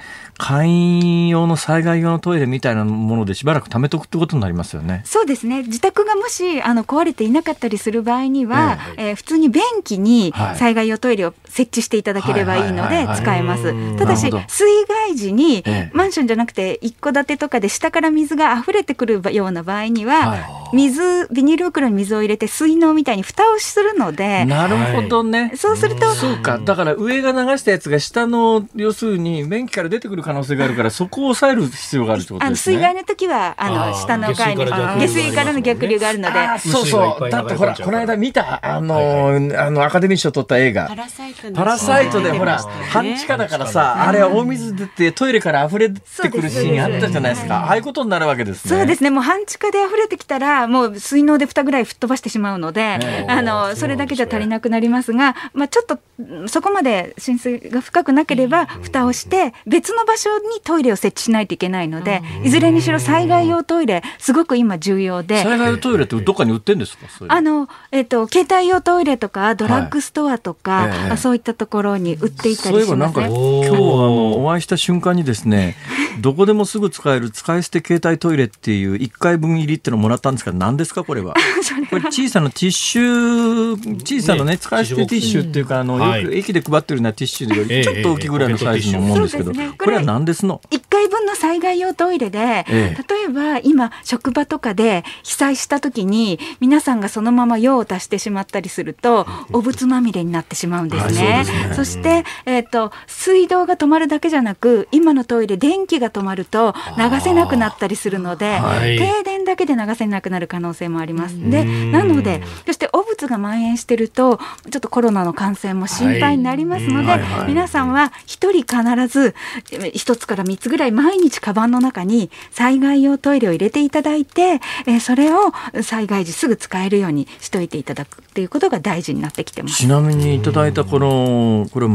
簡易用の災害用のトイレみたいなものでしばらく貯めとくってことになりますよね。そうですね。自宅がもしあの壊れていなかったりする場合には、えー、えー、普通に便器に災害用トイレを設置していただければいいので使えます。ただし水害時に、マンションじゃなくて一戸建てとかで下から水が溢れてくるような場合には、はい、水ビニール袋に水を入れて水嚢みたいに蓋をするので。なるほどね。そうすると、そうか。だから上が流したやつが下の要するに便器から出てくる可能性があるからそこを抑える必要があるってことですね。水害の時はあの下の階に下水からの逆流があるので。そうそう。だってほらこの間見たあの、あのアカデミー賞取った映画。パラサイトパラサイトでほら半地下だからさ、あれは大水出てトイレから溢れてくるシーンあったじゃないですか。ああいうことになるわけですね。そうですね。もう半地下で溢れてきたらもう水嚢で蓋ぐらい吹っ飛ばしてしまうので、あのそれだけじゃ足りなくなりますが、まあちょっとそこまで浸水が深くなければ蓋をして別の場所にトイレを設置しないといけないので、いずれにしろ災害用トイレ、すごく今重要で。災害用トイレってどっかに売ってんですか？あの、えっ、ー、と、携帯用トイレとか、ドラッグストアとか、はいえそういったところに売っていたりします、ね、そういえばなんか、今日あの、お会いした瞬間にですね、(laughs) どこでもすぐ使える使い捨て携帯トイレっていう1回分入りってのもらったんですけど、何ですか、(laughs) これは？これ小さなティッシュ、小さなね、使い捨てティッシュっていうか、あの、よく駅で配ってるようなティッシュよりちょっと大きいぐらいのサイズのもんですけど、これは何ですの ?1 回分の災害用トイレで、ええ、例えば今職場とかで被災した時に皆さんがそのまま用を足してしまったりするとお物まみれになってしまうんですね。そすね。そして、えーと、水道が止まるだけじゃなく今のトイレ電気が止まると流せなくなったりするので、はい、停電だけで流せなくなる可能性もあります。でなのでそして汚物が蔓延してるとちょっとコロナの感染も心配になりますので、皆さんは1人必ず1つから3つぐらい毎日カバンの中に災害用トイレを入れていただいて、えそれを災害時すぐ使えるようにしといていただくっていうことが大事になってきてます。ちなみにいただいたこのこれ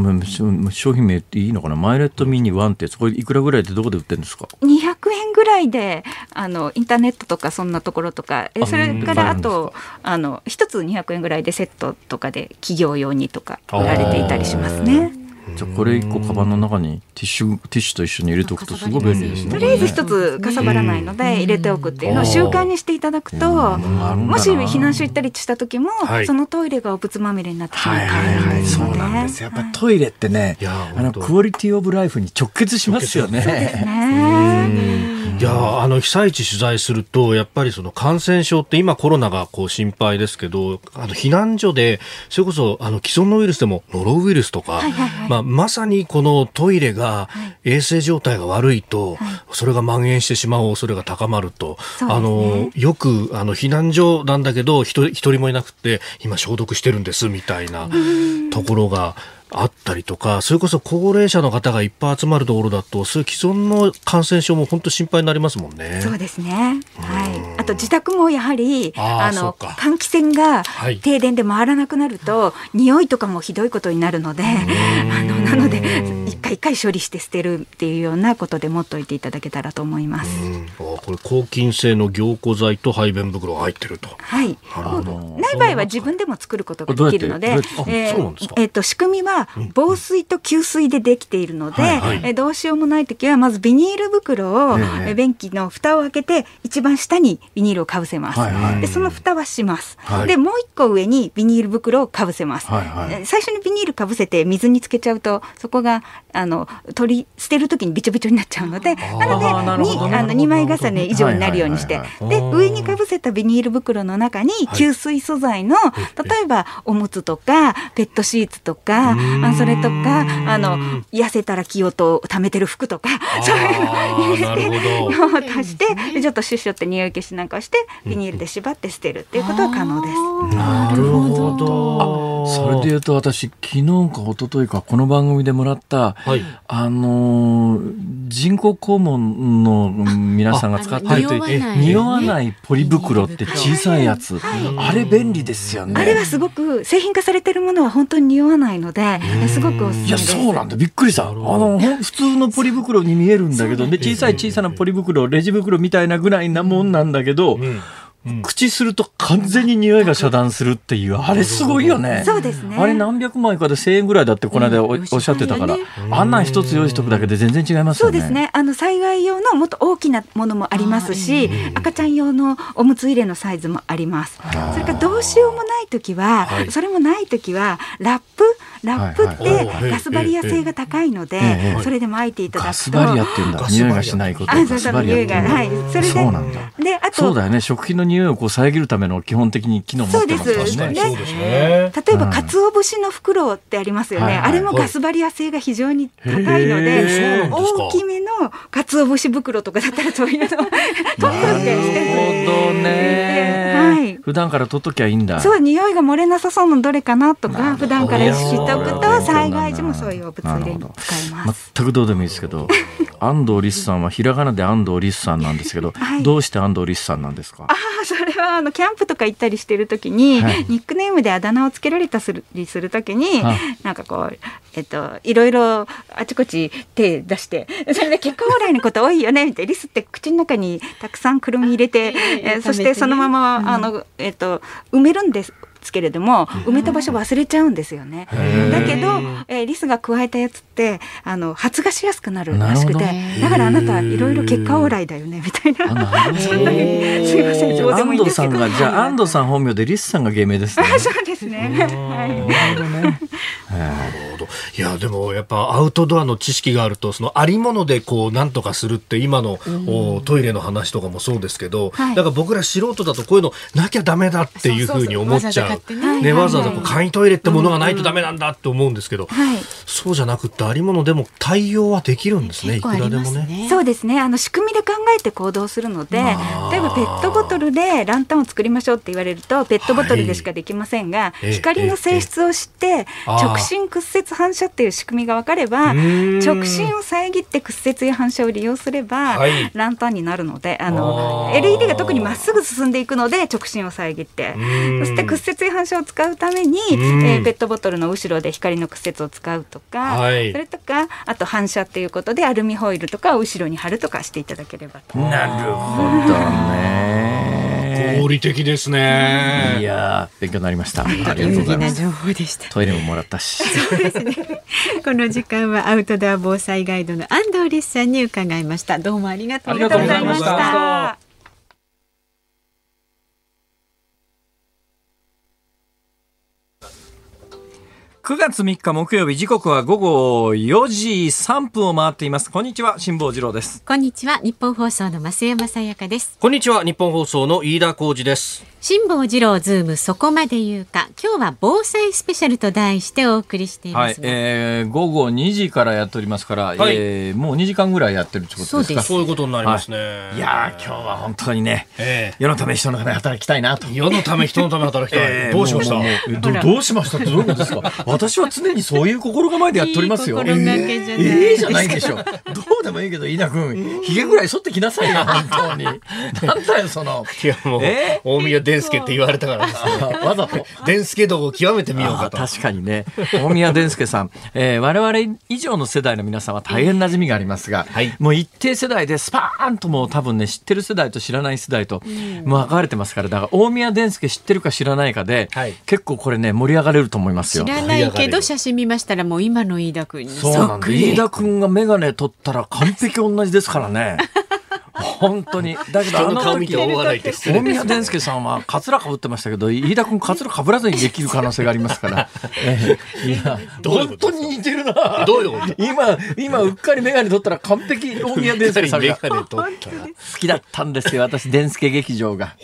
商品名っていいのかな？マイレットミニワンってそこいくらぐらいでどこで売ってるんですか？200円ぐらいであのインターネットとかそんなところとか。えそれからあとあの一つ200円ぐらいでセットとかで企業用にとか売られていたりしますね。じゃあこれ一個カバンの中にティッシュティッシュと一緒に入れておくとすごい便利ですね。とりあえず一つかさばらないので入れておくっていうのを習慣にしていただくと、もし避難所行ったりした時も、そのトイレがお物まみれになってしまうからで。すそうなんです。やっぱトイレってね、あのクオリティオブライフに直結しますよね。そうですね。いやあの被災地取材するとやっぱりその感染症って今コロナがこう心配ですけどあの避難所でそれこそあの既存のウイルスでもノロウイルスとか、まあ、まさにこのトイレが衛生状態が悪いと、それが蔓延してしまう恐れが高まると、あのよくあの避難所なんだけど一人もいなくて今消毒してるんですみたいなところが。あったりとか、それこそ高齢者の方がいっぱい集まるところだと、そういう既存の感染症も本当心配になりますもんね。そうですね。はい。あと自宅もやはり、あの換気扇が停電で回らなくなると、はい、匂いとかもひどいことになるので、あのなので一回一回処理して捨てるっていうようなことで持っといていただけたらと思います。あこれ抗菌性の凝固剤と排便袋が入ってると。はい。ない場合は自分でも作ることができるので、えー、えっ、と仕組みは防水と吸水でできているので、はいはい、えどうしようもない時はまずビニール袋を、え便器の蓋を開けて一番下にビニールをかぶせます、はいはい、でその蓋はします、はい、でもう一個上にビニール袋をかぶせます、はいはい、最初にビニールかぶせて水につけちゃうとそこがあの取り捨てる時にびちょびちょになっちゃうのでなのでにあの2枚重ね以上になるようにして、で上にかぶせたビニール袋の中に吸水素材の、例えばおむつとかペットシーツとかあそれとかあの痩せたら着ようと貯めてる服とかそういうのを入れて足してちょっとシュッシュって匂い消しなんかをしてビニールで縛って捨てるっていうことは可能です。なるほど。それでいうと私昨日か一昨日かこの番組でもらった、はい、あの人工肛門の皆さんが使ってると匂わない。ポリ袋って小さいやつ、あれ便利ですよね。あれはすごく製品化されてるものは本当に匂わないので、すごくおすすめいやそうなんだ。びっくりした。あの普通のポリ袋に見えるんだけどで小さい小さなポリ袋レジ袋みたいなぐらいなもんなんだけど、うん。口すると完全に匂いが遮断するっていう、あれすごいよね。そうですね。あれ何百枚かで1000円ぐらいだってこの間お,、っしゃってたから、あんなん一つ用意しとくだけで全然違いますよね。そうですね。あの災害用のもっと大きなものもありますし、赤ちゃん用のおむつ入れのサイズもあります。それからどうしようもない時は、それもない時はラップラップってガスバリア性が高いので、それで巻いていただくと。ガスバリアっていうんだ。匂いがしないこと。ガスバリア。はい。それで。そうなんだ。で、あと。そうだよね。食品の匂いをこう遮るための基本的に機能持ってますからね。そうですね。例えば、鰹節の袋ってありますよね。あれもガスバリア性が非常に高いので、大きめの鰹節袋とかだったらそういうのを (laughs) 取っといてなるほどね。はい。普段から取っときゃいいんだ。そう、匂いが漏れなさそうなどれかなとか、普段から意識しておくと、災害時もそういう物入れに使えます。全くどうでもいいですけど、(laughs) 安藤律さんはひらがなで安藤律さんなんですけど、はい、どうして安藤律さんなんですか？ああ、それはあのキャンプとか行ったりしてる時に、はい、ニックネームであだ名をつけられたりする時に、はい、なんかこう、えっと、いろいろあちこち手出して、それで結果往来のこと多いよね、みたいな。リスって口の中にたくさんくるみ入れて、えー、そしてそのまま、あの、えっと、埋めるんです。ですけれども埋めた場所忘れちゃうんですよね。だけど、えー、リスが加えたやつってあの発芽しやすくなるらしくてだからあなたいろいろ結果往来だよねみたいなそんなに (laughs) すいませんどうでもいいんですけど。じゃあ安藤さん本名でリスさんが芸名ですね。そうですね。はい。なるほどね。なるほど。いやでもやっぱアウトドアの知識があるとそのありものでこうなんとかするって今の、おトイレの話とかもそうですけど、はい、だから僕ら素人だとこういうのなきゃダメだっていうふうに思っちゃう。ね、わざわざこう簡易トイレってものがないとダメなんだって思うんですけど、そうじゃなくてありものでも対応はできるんですね。いくらでもね。そうですね。あの仕組みで考えて行動するので、で例えばペットボトルでランタンを作りましょうって言われるとペットボトルでしかできませんが、はい、光の性質を知って直進屈折反射っていう仕組みが分かれば直進を遮って屈折や反射を利用すれば、はい、ランタンになるのであの LED が特にまっすぐ進んでいくので直進を遮って。そして屈折や反射を使うために、えー、ペットボトルの後ろで光の屈折を使うとか、はい、それとかあと反射っていうことでアルミホイルとかを後ろに貼るとかしていただければと。なるほどね。合理的ですね。いや勉強になりました。ありがとうございます。情報でした。トイレももらったし。そうですね。この時間はアウトドア防災ガイドの安藤律さんに伺いました。どうもありがとうございました。9月3日木曜日時刻は午後4時3分を回っています。こんにちは辛坊治郎です。こんにちは日本放送の増山さやかです。こんにちは日本放送の飯田浩二です。辛坊治郎ズームそこまで言うか。今日は防災スペシャルと題してお送りしています、はい、えー、午後2時からやっておりますから、はい、えー、もう2時間ぐらいやってるってことですか？そういうことになりますね、はい、いや今日は本当にね、えー、世のため人のため働きたいなと。世のため人のため働きたい、えー、どうしました？どどうしました？ってどういうことですか？(laughs) 私は常にそういう心構えでやっておりますよ。いい心がけじゃない、えー、じゃない。でしょどうでもいいけど飯田君ひげぐらい剃ってきなさいよ本当に。(laughs) なんだよその。いやもう、え？ー、大宮伝助って言われたからからですね。わざと。(laughs) 伝助道を極めてみようかと。確かにね。大宮伝助さん、えー、我々以上の世代の皆さんは大変馴染みがありますが、はい、もう一定世代でスパーンともう多分ね、知ってる世代と知らない世代と、もう分かれてますから、だから大宮伝助知ってるか知らないかで、はい、結構これね、盛り上がれると思いますよ。知らないけど写真見ましたらもう今の飯田君にそうなんだ。飯田君が眼鏡取ったら完璧同じですからね。(laughs) 本当に。だけど、あの顔見て大笑いです。大宮伝介さんは、カツラかぶってましたけど、飯田君カツラかぶらずにできる可能性がありますから。(laughs) えー、いや、本当に似てるな。どういうこと？今、今、うっかり眼鏡取ったら完璧大宮伝介さんが。好きだったんですよ、私、伝助劇場が。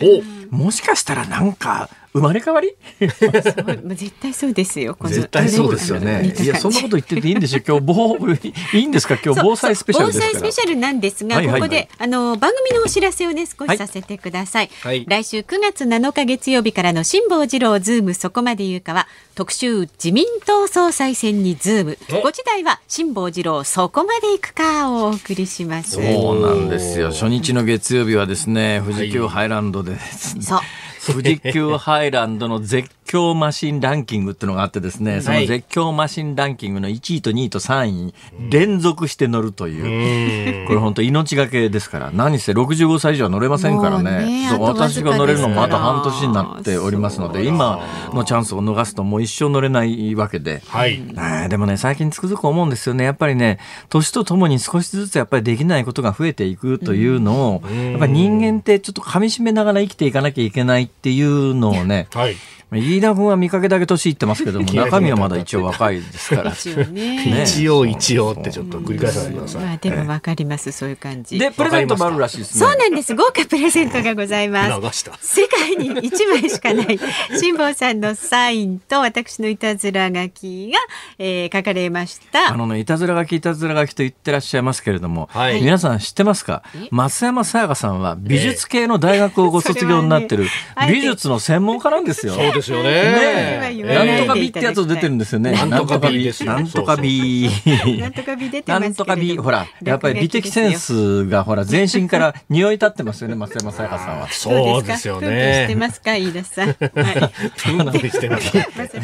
もしかしたらなんか、生まれ変わり？絶対そうですよ絶対そうですよね。いやそんなこと言ってていいんですよ。(laughs) 今日防いいんですか？今日防災スペシャル防災スペシャルなんですが、はいはいはい、ここであの番組のお知らせをね少しさせてください、はい、来週9月7日月曜日からの辛坊治郎ズームそこまで言うかは特集自民党総裁選にズーム。5時台は辛坊治郎そこまで言うかをお送りします。そうなんですよ。初日の月曜日はですね富士急ハイランドで、はい、そう富士急ハイランドの絶況マシンランキングっていうのがあってですね、その絶叫マシンランキングの1位と2位と3位に連続して乗るという、これ本当命がけですから、何せ65歳以上は乗れませんからね、そう私が乗れるのもあと半年になっておりますので、今のチャンスを逃すともう一生乗れないわけで、はい、でもね、最近つくづく思うんですよね、やっぱりね、年とともに少しずつやっぱりできないことが増えていくというのを、やっぱり人間ってちょっと噛み締めながら生きていかなきゃいけないっていうのをね、はい。飯田君は見かけだけ年いってますけども (laughs) 中身はまだ一応若いですから。(laughs) 一応 (laughs) ね。一応一応ってちょっと繰り返させてください、まあ、でもわかりますそういう感じ。でプレゼントもあるらしいですねそうなんです豪華プレゼントがございます世界に一枚しかない辛坊さんのサインと私のいたずら書きが、えー、書かれました。あのねいたずら書きいたずら書きと言ってらっしゃいますけれども、はい、皆さん知ってますか？増山さやかさんは美術系の大学をご卒業になってる美術の専門家なんですよ、そうですよねねなんとかビってやつ出てるんですよね。なんとかビなんとかビなんとかビ出てなんとかビほら、やっぱり美的センスがほら、全身から匂い立ってますよね、松山さやかさんは。そうですよね。してますか、飯田さん。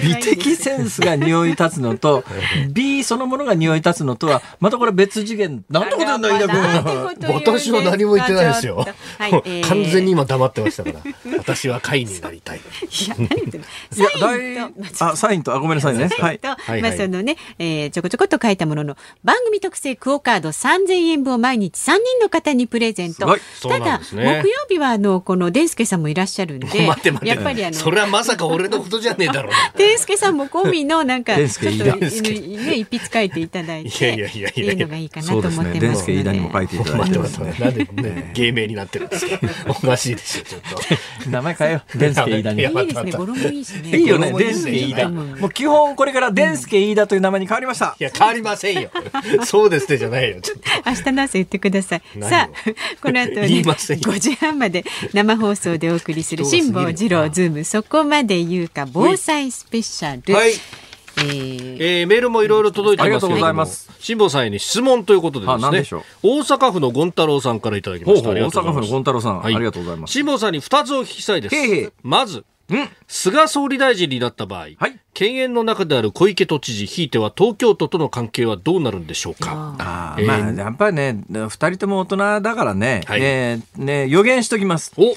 美的センスが匂い立つのと、(laughs) 美そのものが匂い立つのとは、またこれ別次元。なんてこと言うんだ、飯田君。私は何も言ってないですよ。完全に今黙ってましたから。私は会になりたい。いや、何言ってる (laughs) サインと、あ、サインと、あ、ごめんなさいね。はい。と、まあ、そのね、えー、ちょこちょこっと書いたものの、番組特製クオカード3000円分を毎日3人の方にプレゼント。ただ、木曜日は、あの、この、デンスケさんもいらっしゃるんで、(laughs) 待って待ってやっぱりあの、それはまさか俺のことじゃねえだろう。デンスケさんも込みの、なんか、ちょっと、ね、一筆書いていただいて、いやいやいやいやいのがいいかなと思ってますので。デンスも書いていただいてますね。(laughs) なんでね、芸名になってるんですか？おかしいでしょ、ちょっと。名前変えよう。デンスケ飯田に。いいですね、語呂もいいいしね。いいよね、デンスケ飯田。もう基本これからデンスケ飯田という名前に変わりました。いや、変わりませんよ。そうですねじゃないよ。明日の朝言ってください。さあ、この後ね、5時半まで生放送でお送りする辛坊治郎ズームそこまで言うか防災スペシャル。はい。えー、えー、メールもいろいろ届いてますありがとうございます。辛坊さんへに質問ということでですね。大阪府の権太郎さんからいただきました。大阪府の権太郎さん、はい、ありがとうございます。辛坊さんに二つお聞きしたいです。へーへーまず、菅総理大臣になった場合、はい、県営の中である小池都知事、ひいては東京都との関係はどうなるんでしょうか？あえー、まあ、やっぱりね、二人とも大人だからね、はい、ねね予言しときます。お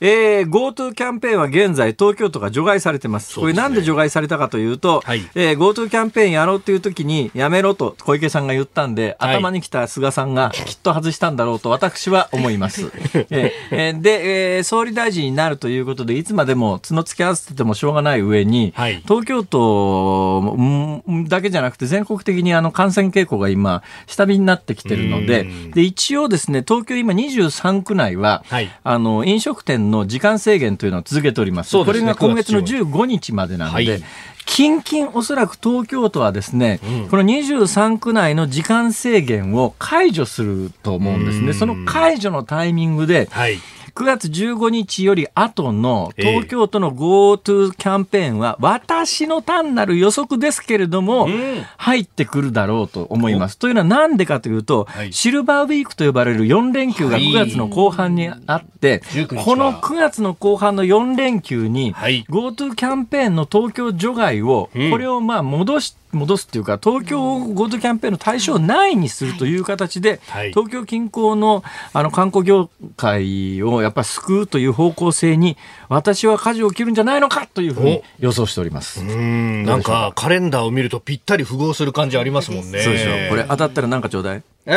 えー、GoTo キャンペーンは現在、東京都が除外されてます。これなんで除外されたかというと、はい、えー、GoTo キャンペーンやろうという時に、やめろと小池さんが言ったんで、はい、頭に来た菅さんがきっと外したんだろうと私は思います。(laughs) えー、で、えー、総理大臣になるということで、いつまでも角突き合わせててもしょうがない上に、はい、東京都だけじゃなくて全国的にあの感染傾向が今、下火になってきてるので、で、一応ですね、東京今23区内は、はい、あの、飲食店の時間制限というのを続けております。すね、これが今月の15日までなので、はい。近々おそらく東京都はですね、うん、この23区内の時間制限を解除すると思うんですね。その解除のタイミングで、はい、9月15日より後の東京都の GoTo キャンペーンは、私の単なる予測ですけれども、入ってくるだろうと思います。というのはなんでかというと、シルバーウィークと呼ばれる4連休が9月の後半にあって、この9月の後半の4連休に、GoTo キャンペーンの東京除外を、これをまあ戻して、戻すっていうか、東京 GoTo キャンペーンの対象内にするという形で、はい、東京近郊のあの観光業界をやっぱり救うという方向性に、私は舵を切るんじゃないのかというふうに予想しております。うんなんかカレンダーを見るとぴったり符合する感じありますもんね。そうでしょ。これ当たったらなんかちょうだい。え？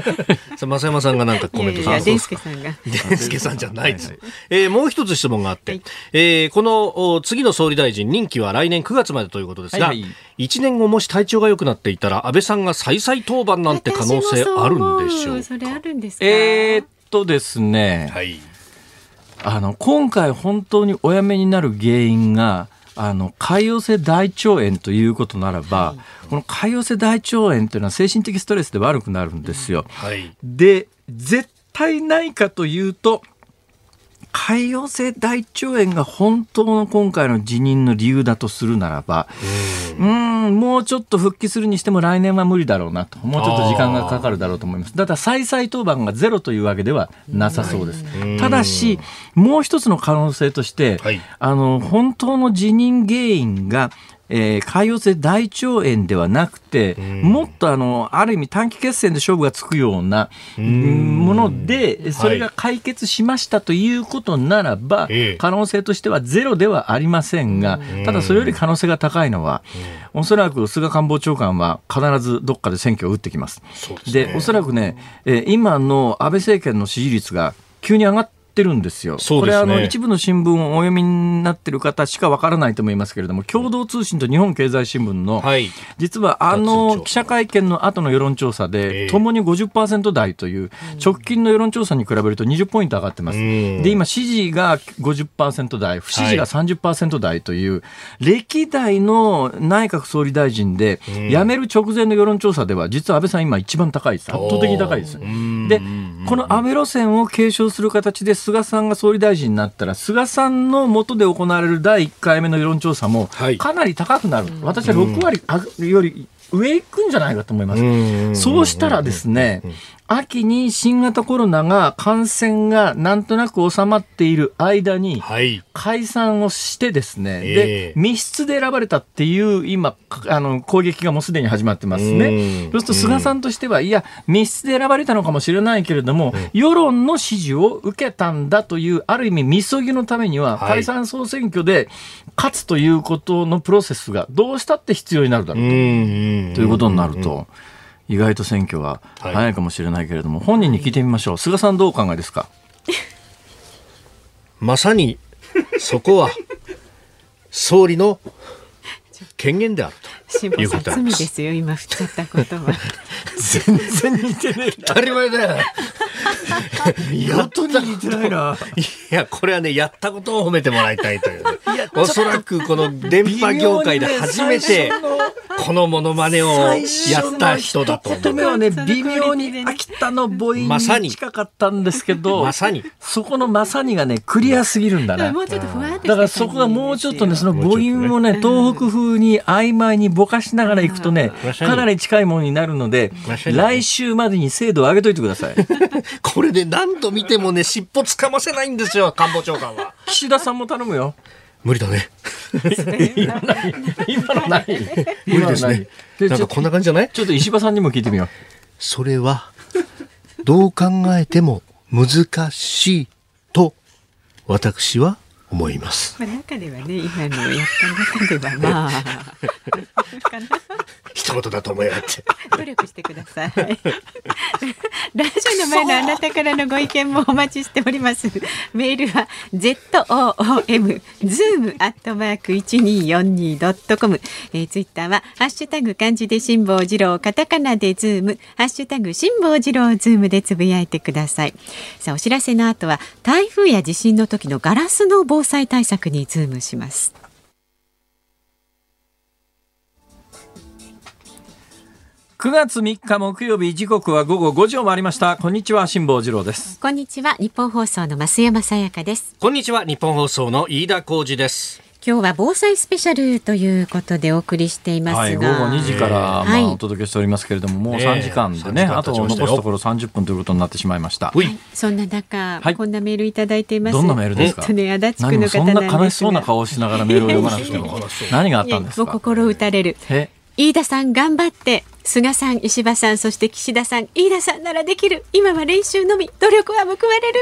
(laughs) 増山さんがなんかコメントさデンスケさんが。デンスケさんじゃないです。はい、えー、もう一つ質問があって、はい、えー、この次の総理大臣任期は来年9月までということですが、はいはい、1年後もし体調が良くなっていたら安倍さんが再々登板なんて可能性あるんでしょうか？それあるんですか？えー、っとですね、はい、あの今回本当にお辞めになる原因があの潰瘍性大腸炎ということならば、はい、この潰瘍性大腸炎というのは精神的ストレスで悪くなるんですよ。はい、で絶対ないかというと潰瘍性大腸炎が本当の今回の辞任の理由だとするならば、うんもうちょっと復帰するにしても来年は無理だろうなと、もうちょっと時間がかかるだろうと思います。ただ、再々登板がゼロというわけではなさそうです。ただし、もう一つの可能性として、はい、あの本当の辞任原因がえー、潰瘍性大腸炎ではなくて、もっとあのある意味短期決戦で勝負がつくようなもので、それが解決しましたということならば、はい、可能性としてはゼロではありませんが、ただそれより可能性が高いのは、おそらく菅官房長官は必ずどっかで選挙を打ってきます。で、ね、おそらくね、えー、今の安倍政権の支持率が急に上がっってるんですよ。すね、これあの一部の新聞をお読みになってる方しかわからないと思いますけれども、共同通信と日本経済新聞の、はい、実はあの記者会見の後の世論調査で、ともに50%台という、直近の世論調査に比べると20ポイント上がってます。で、今支持が50%台、不支持が30%台という、歴代の内閣総理大臣で、辞める直前の世論調査では、実は安倍さん今一番高いです。圧倒的に高いです。で、この安倍路線を継承する形で菅さんが総理大臣になったら、菅さんの下で行われる第1回目の世論調査も、かなり高くなる、はい、私は6割より上行くんじゃないかと思います。そうしたらですね、秋に新型コロナが感染がなんとなく収まっている間に解散をしてですね、はい、で密室で選ばれたっていう今あの攻撃がもうすでに始まってますね。そうすると菅さんとしてはいや密室で選ばれたのかもしれないけれども、世論の支持を受けたんだというある意味みそぎのためには解散総選挙で勝つということのプロセスがどうしたって必要になるだろうと。ということになると。意外と選挙は早いかもしれないけれども、はい、本人に聞いてみましょう菅さんどうお考えですか？まさにそこは総理の権限であるということ罪ですよ今振っちゃったことは全然似てない当たり前だよやっとに似てないな。いや、これはね、やったことを褒めてもらいたいという、ね。おそらくこの電波業界で初めて、このモノマネをやった人だと思う。目はね、微妙に秋田の母音に近かったんですけど、まさに。そこのまさにがね、クリアすぎるんだな。もうちょっと不安だからそこがもうちょっとね、その母音をね、東北風に曖昧にぼかしながらいくとね、かなり近いものになるので、来週までに精度を上げといてください。(laughs) これで何度見てもね、尻尾つかませないんですよ、官房長官は。(laughs) 岸田さんも頼むよ。無理だね。(laughs) 今の何無理ですね。なんかこんな感じじゃない？ちょっと石破さんにも聞いてみよう。それは、どう考えても難しいと、私は思います。まあ、中ではね、今のやった中ではまあ。(laughs) 一言だと思いやって。努力してください。ラジオの前のあなたからのご意見もお待ちしております。メールは z o o m zoom アットマーク一二四二ドットコム。えー、ツイッターはハッシュタグ漢字で辛坊治郎カタカナでズームハッシュタグ辛坊治郎ズームでつぶやいてください。さあお知らせの後は台風や地震の時のガラスの防災対策にズームします。9月3日木曜日時刻は午後5時を回りました。こんにちは辛坊治郎です。こんにちはニッポン放送の増山さやかです。こんにちはニッポン放送の飯田浩司です今日は防災スペシャルということでお送りしていますはい、午後2時から、まあ、お届けしておりますけれども、もう3時間でね、あと残すところ30分ということになってしまいました。はい、そんな中、はい、こんなメールいただいています。どんなメールですか？えっとね、足立区の方そんな悲しそうな顔をしながらメールを読まなくても、(laughs) 何があったんですか？心打たれる。飯田さん頑張って菅さん石破さんそして岸田さん飯田さんならできる。今は練習のみ。努力は報われる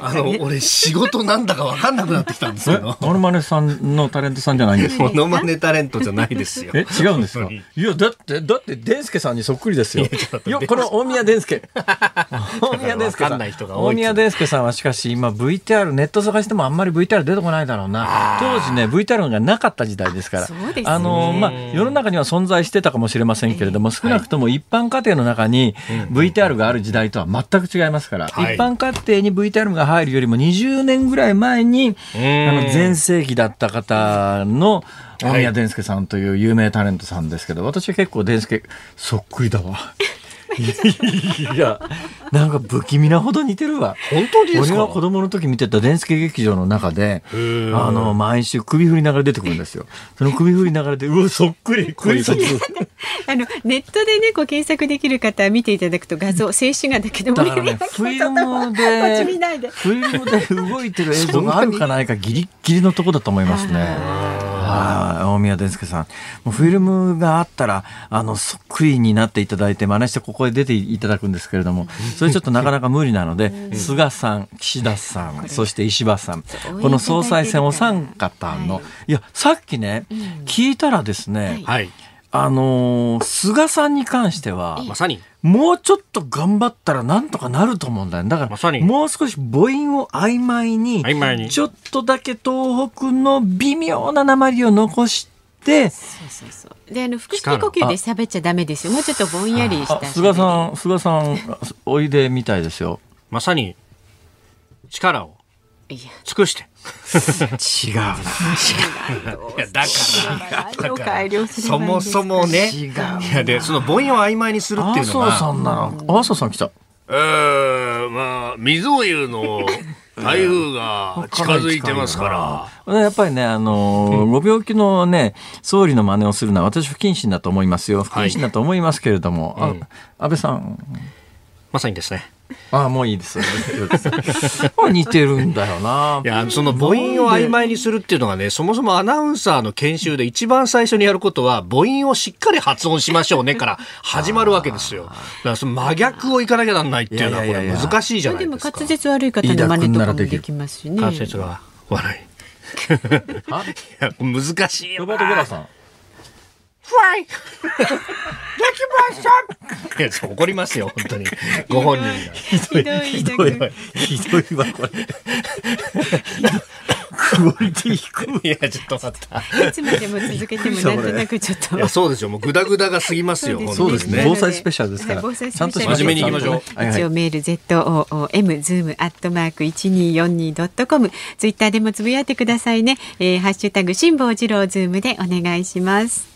あの俺仕事なんだか分かんなくなってきたんですけど。モノマネさんのタレントさんじゃないんですか？モノマネタレントじゃないですよ。え違うんですか？いやだってだってデンスケさんにそっくりですよ。いやこの大宮デンスケ。(laughs) 大宮デンスケさん。大宮デンスケさんはしかし今 VTR ネット探してもあんまり VTR 出てこないだろうな。当時ね VTR がなかった時代ですから。あのまあ世の中には存在してたかもしれませんけれども少なくとも一般家庭の中に VTR がある時代とは全く違いますから。一般家庭に VTR が入るよりも20年ぐらい前に、あの全盛期だった方の大宮伝介さんという有名タレントさんですけど、私は結構伝介そっくりだわ。いや、なんか不気味なほど似てるわ。本当です俺が子供の時見てた伝助劇場の中で、あの、毎週首振りながら出てくるんですよ。その首振りながらで、(laughs) うわ、そっくり、こういうあの、ネットでね、こう検索できる方見ていただくと画像、静止画だけども、だからね、フィルム (laughs) で、フィルムで動いてる映像があるかないかギリギリのとこだと思いますね。はい、大宮伝介さん。もうフィルムがあったら、あの、そっくりになっていただいて、真似してここへ出ていただくんですけれども、それちょっとなかなか無理なので、菅さん、岸田さん、そして石破さん、この総裁選お三方の、いや、さっきね、聞いたらですね、はい。あのー、菅さんに関しては、まさに。もうちょっと頑張ったらなんとかなると思うんだよ。だから、ま、もう少し母音を曖昧に、曖昧にちょっとだけ東北の微妙な鉛を残して、そうそうそう。で、あの、腹式呼吸で喋っちゃダメですよ。もうちょっとぼんやりした。菅さん、菅さん、おいでみたいですよ。まさに、力を尽くして。違うな。違う。だから、そもそもね。違う。いや、で、その母音を曖昧にするっていうのが。麻生さんなの。麻生さん来た。えー、まあ、水を言うの台風が近づいてますから。やっぱりね、あの、ご病気のね、総理の真似をするのは私不謹慎だと思いますよ。不謹慎だと思いますけれども、はい、安倍さん。まさにですね。ああもういいです。(laughs) 似てるんだよな。いや、その母音を曖昧にするっていうのがね、そもそもアナウンサーの研修で一番最初にやることは、母音をしっかり発音しましょうねから始まるわけですよ。だからその真逆をいかなきゃなんないっていうのはこれ難しいじゃないですか。でも滑舌悪い方の真似とかもできますしね。滑舌が悪い。(laughs) (laughs) いや難しいよロバート・ゲラさん。ファイできましたいや、怒りますよ、本当に。ご本人が。ひどい、ひどい。ひどいわ、これ。クオリティ低い。いや、ちょっと待った。いつまでも続けてもなんとなくちょっと。いや、そうですよ。もうグダグダが過ぎますよ。そうですね。防災スペシャルですから。ちゃんと真面目にいきましょう。一応メール ZOOM ズームアットマーク 1242.com ツイッターでもつぶやいてくださいね。えー、ハッシュタグ辛坊治郎ズームでお願いします。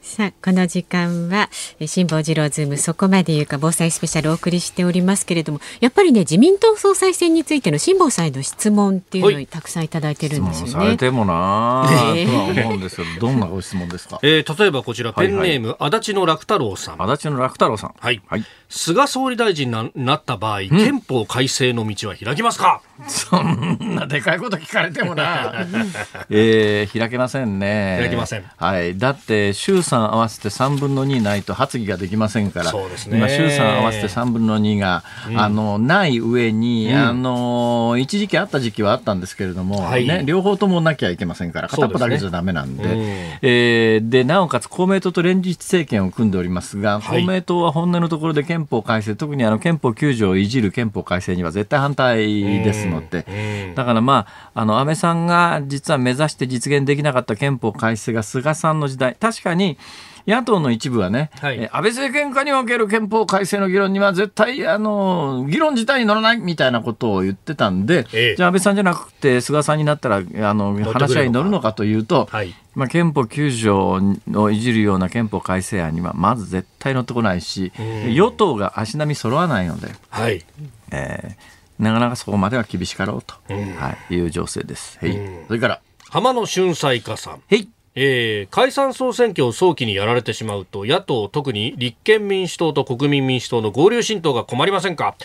さあこの時間は辛坊治郎ズームそこまで言うか防災スペシャルお送りしておりますけれどもやっぱりね自民党総裁選についての辛坊さんへの質問っていうのにたくさんいただいてるんですよね。されてもなえー、とは思うんですけど (laughs) どんなご質問ですか？えー、例えばこちらペンネーム、はいはい、足立の楽太郎さん。足立の楽太郎さん。はい。はい、菅総理大臣になった場合、憲法改正の道は開きますか？そんなでかいこと聞かれてもな。(laughs) えー、開けませんね。開けません。はい。だって衆参合わせて3分の2ないと発議ができませんから、そうですね、今、衆参合わせて3分の2が、うん、あのない上に、うん、あの、一時期あった時期はあったんですけれども、はい、ね、両方ともなきゃいけませんから、片っぽだけじゃだめなんで、で、ねえー、でなおかつ公明党と連立政権を組んでおりますが、はい、公明党は本音のところで憲法改正、特にあの憲法9条をいじる憲法改正には絶対反対ですので、だからまあ、あの安倍さんが実は目指して実現できなかった憲法改正が菅さんの時代、確かに野党の一部はね、はい、安倍政権下における憲法改正の議論には絶対あの議論自体に乗らないみたいなことを言ってたんで、ええ、じゃあ安倍さんじゃなくて菅さんになったらあの話し合いに乗るのかというと、はい、まあ、憲法9条をいじるような憲法改正案にはまず絶対乗ってこないし、与党が足並み揃わないので、はい。えー、なかなかそこまでは厳しかろうと、はい、いう情勢です。はい、それから。浜野俊斎家さん。はいえー、解散総選挙を早期にやられてしまうと野党特に立憲民主党と国民民主党の合流新党が困りませんか、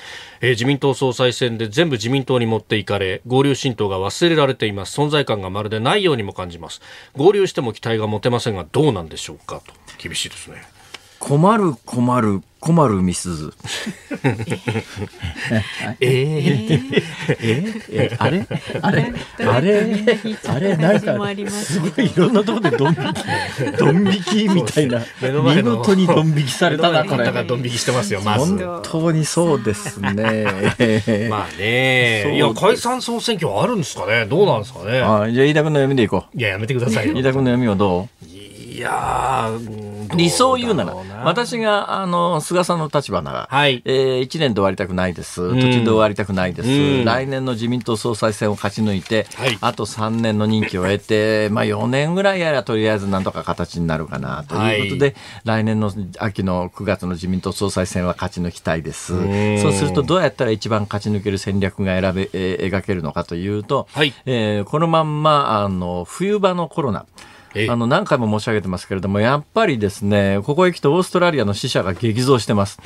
えー、自民党総裁選で全部自民党に持っていかれ合流新党が忘れられています。存在感がまるでないようにも感じます。合流しても期待が持てませんがどうなんでしょうか？と。厳しいですね。困る困る困るみすず。えー、えー、あれ？あれ？あれ？あれ？なんかすごいいろんなところでドン引きドン引きみたいな見事にドン引きされたなこれ。ドン引きしてますよまず。本当にそうですね。まあねいや解散総選挙あるんですかねどうなんですかね。あじゃあ飯田君の読みでいこう。いややめてください飯田君の読みはどう？いや理想を言うなら、私があの菅さんの立場なら、はい。えー、1年で終わりたくないです、途中で終わりたくないです、うん、来年の自民党総裁選を勝ち抜いて、はい、あと3年の任期を得て、(laughs) まあ、4年ぐらいやらとりあえずなんとか形になるかなということで、はい、来年の秋の9月の自民党総裁選は勝ち抜きたいです、うそうするとどうやったら一番勝ち抜ける戦略が選べ、えー、描けるのかというと、はい。えー、このまんまあの冬場のコロナ、あの何回も申し上げてますけれども、やっぱりですね、ここへ来てオーストラリアの死者が激増してます。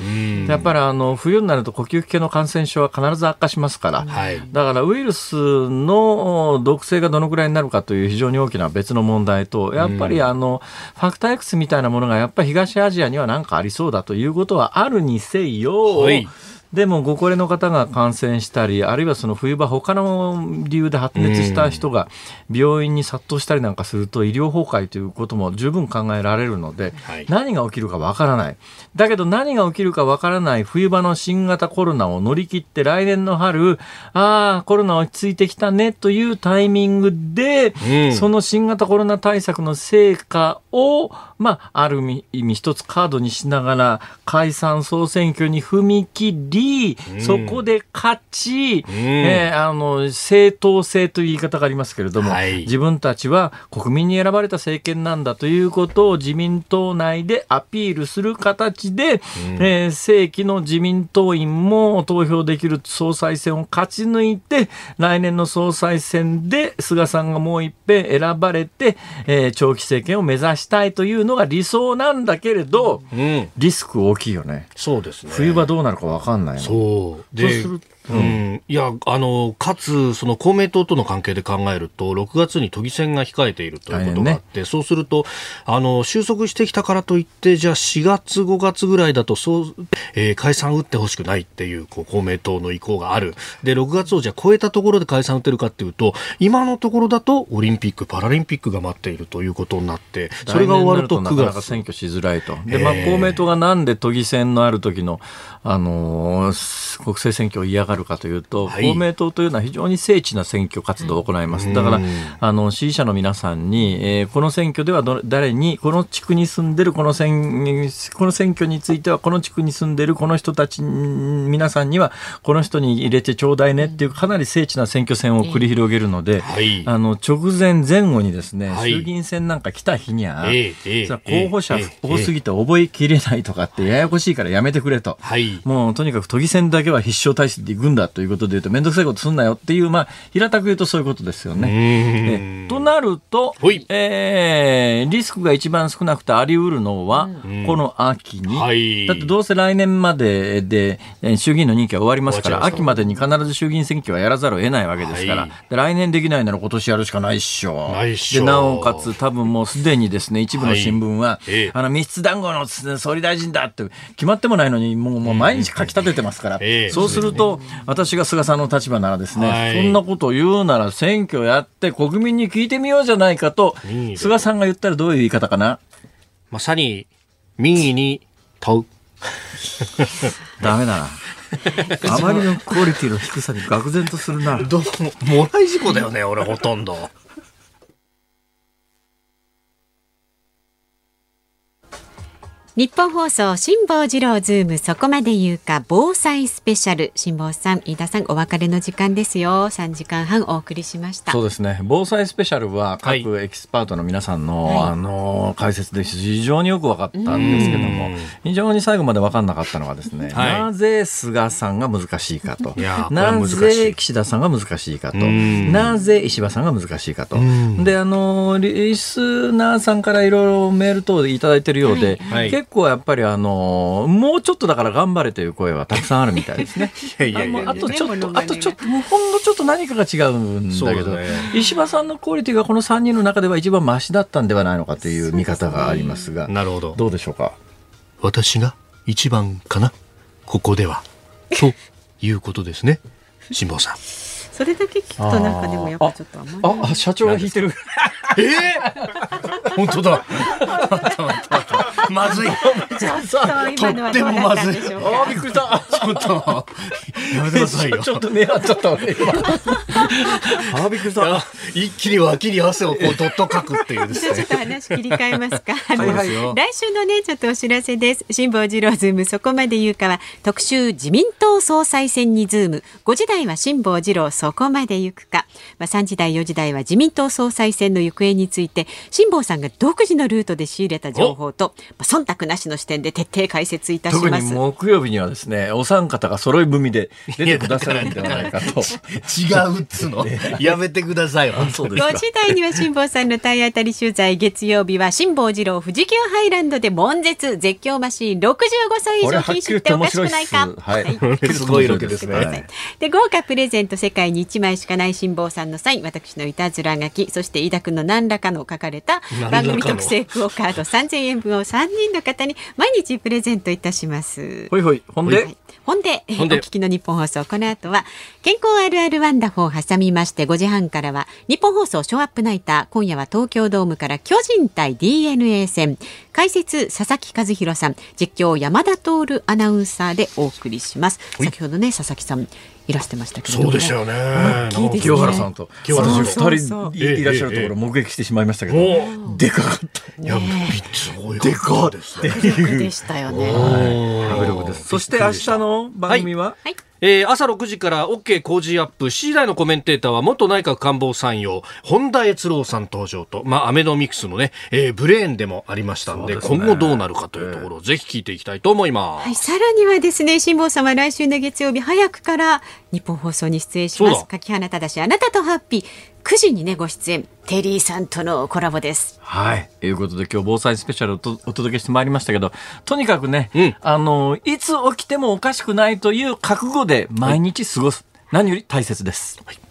やっぱりあの冬になると呼吸器系の感染症は必ず悪化しますから、はい、だからウイルスの毒性がどのぐらいになるかという非常に大きな別の問題と、やっぱりあのファクター X みたいなものがやっぱり東アジアには何かありそうだということはあるにせよ、はいでもご高齢の方が感染したり、あるいはその冬場、他の理由で発熱した人が病院に殺到したりなんかすると、医療崩壊ということも十分考えられるので、何が起きるかわからない。だけど何が起きるかわからない冬場の新型コロナを乗り切って、来年の春、ああ、コロナ落ち着いてきたねというタイミングで、その新型コロナ対策の成果を、まあ、ある意味一つカードにしながら、解散総選挙に踏み切り、り、そこで勝ち、うん、えー、あの正当性という言い方がありますけれども、はい、自分たちは国民に選ばれた政権なんだということを自民党内でアピールする形で、うん、えー、正規の自民党員も投票できる総裁選を勝ち抜いて、来年の総裁選で菅さんがもう一遍選ばれて、えー、長期政権を目指したいというのが理想なんだけれど、うん、リスク大きいよね。そうですね。冬場どうなるか分かんない。そう。で、うん、いや、あの、かつ、その公明党との関係で考えると、6月に都議選が控えているということがあって、ね、そうすると、あの、収束してきたからといって、じゃあ4月、5月ぐらいだと、そう、えー、解散打ってほしくないっていう、こう、公明党の意向がある。で、6月をじゃあ超えたところで解散打てるかっていうと、今のところだと、オリンピック、パラリンピックが待っているということになって、それが終わると9月。なかなか選挙しづらいと。で、まあ、公明党がなんで都議選のある時の、あのー、国政選挙を嫌がるかというと、はい、公明党というのは非常に精緻な選挙活動を行います。だから、あの、支持者の皆さんに、えー、この選挙ではど誰に、この地区に住んでるこの選、この選挙については、この地区に住んでるこの人たち、皆さんには、この人に入れてちょうだいねっていう、かなり精緻な選挙戦を繰り広げるので、はい、あの、直前前後にですね、はい、衆議院選なんか来た日には、えー、候補者多すぎて覚えきれないとかってややこしいからやめてくれと。はい、もうとにかく都議選だけは必勝体制で行くんだということで言うと、面倒くさいことすんなよっていう、まあ、平たく言うとそういうことですよね。となると、えー、リスクが一番少なくてあり得るのは、この秋に、はい、だってどうせ来年までで衆議院の任期は終わりますから、秋までに必ず衆議院選挙はやらざるを得ないわけですから、はい、来年できないなら今年やるしかないっしょ。でなおかつ、多分もうすでにですね、一部の新聞は、はい、あの密室談合の総理大臣だって決まってもないのに、もうもう毎日書き立ててますから、そうすると、私が菅さんの立場ならですね、はい、そんなことを言うなら選挙やって国民に聞いてみようじゃないかと、菅さんが言ったらどういう言い方かな？まさに、民意に問う。(laughs) ダメだな。あまりのクオリティの低さに愕然とするな。(laughs) どうも、もらい事故だよね、俺ほとんど。日本放送辛坊治郎ズームそこまで言うか防災スペシャル。辛坊さん飯田さんお別れの時間ですよ。3時間半お送りしました。そうですね。防災スペシャルは各エキスパートの皆さんの、はい、あの解説で非常によく分かったんですけども非常に最後まで分かんなかったのはですね、はい、なぜ菅さんが難しいかと。なぜ岸田さんが難しいかと。なぜ石破さんが難しいかと。であのリスナーさんからいろいろメール等でいただいてるようで、はい結構やっぱりあのもうちょっとだから頑張れという声はたくさんあるみたいですね。(laughs) いやいやいやあとちょっと、あとちょっと、ほんのちょっと何かが違うんだけど、ね、石破さんのクオリティがこの3人の中では一番ましだったんではないのかという見方がありますが、なるほど。どうでしょうか？私が一番かなここでは。ということですね。辛坊さん。それだけ聞くとなんかでもやっぱちょっと甘いああ社長が引いてるええー、本当だ (laughs) (laughs) まずい。ちょっと今のはどうだったんでしょう。かあびっくりした。ちょっと。やめてくださいよ。ちょっと狙っちゃった俺今あびっくりした。一気に脇に汗をこうどっとかくっていうですね。ちょっと話切り替えますか。(laughs) はい、来週のねちょっとお知らせです。辛坊治郎ズームそこまで言うかは特集自民党総裁選にズーム。5時台は辛坊治郎そこまで行くか、まあ、3時台4時台は自民党総裁選の行方について辛坊さんが独自のルートで仕入れた情報と、まあ、忖度なしの視点で徹底解説いたします。特に木曜日にはですねお三方が揃い踏みで出てくださるんではないかと。違うっつの？やめてください。本当です5時台には辛坊さんの体当たり取材月曜日は辛坊治郎富士急ハイランドで悶絶絶叫マシーン65歳以上禁止っておかしくないか。はい、はい、すごいロケですね。で豪華プレゼント世界に1枚しかない辛坊さんのサイン私のいたずら書きそして飯田君の何らかの書かれた番組特製クオカード3000円分を3人の方に毎日プレゼントいたします。ほいほい。ほんで、はい。ほんで、お聞きの日本放送、この後は、健康あるあるワンダフォーを挟みまして、5時半からは、日本放送ショーアップナイター、今夜は東京ドームから巨人対 DeNA 戦、解説、佐々木主浩さん、実況、山田透アナウンサーでお送りします。先ほどね、佐々木さん、いらしてましたけど、そうでしたよね。清原さんと。私二人いらっしゃるところ目撃してしまいましたけど、でかかった。いや、すごいでかですね。でしたよね。はい。そして明日の番組は、はいえー、朝6時から OK 工事アップ。7時台のコメンテーターは元内閣官房参与。本田悦郎さん登場と、まあ、アメノミクスのね、えー、ブレーンでもありましたんで、ね、今後どうなるかというところをぜひ聞いていきたいと思います、はい、さらにはですね辛坊さんは来週の月曜日早くから日本放送に出演します。柿花忠あなたとハッピー9時にねご出演テリーさんとのコラボです。はい。ということで今日防災スペシャルをお届けしてまいりましたけど、とにかくね、うん、あの、いつ起きてもおかしくないという覚悟で毎日過ごす。はい、何より大切です。はい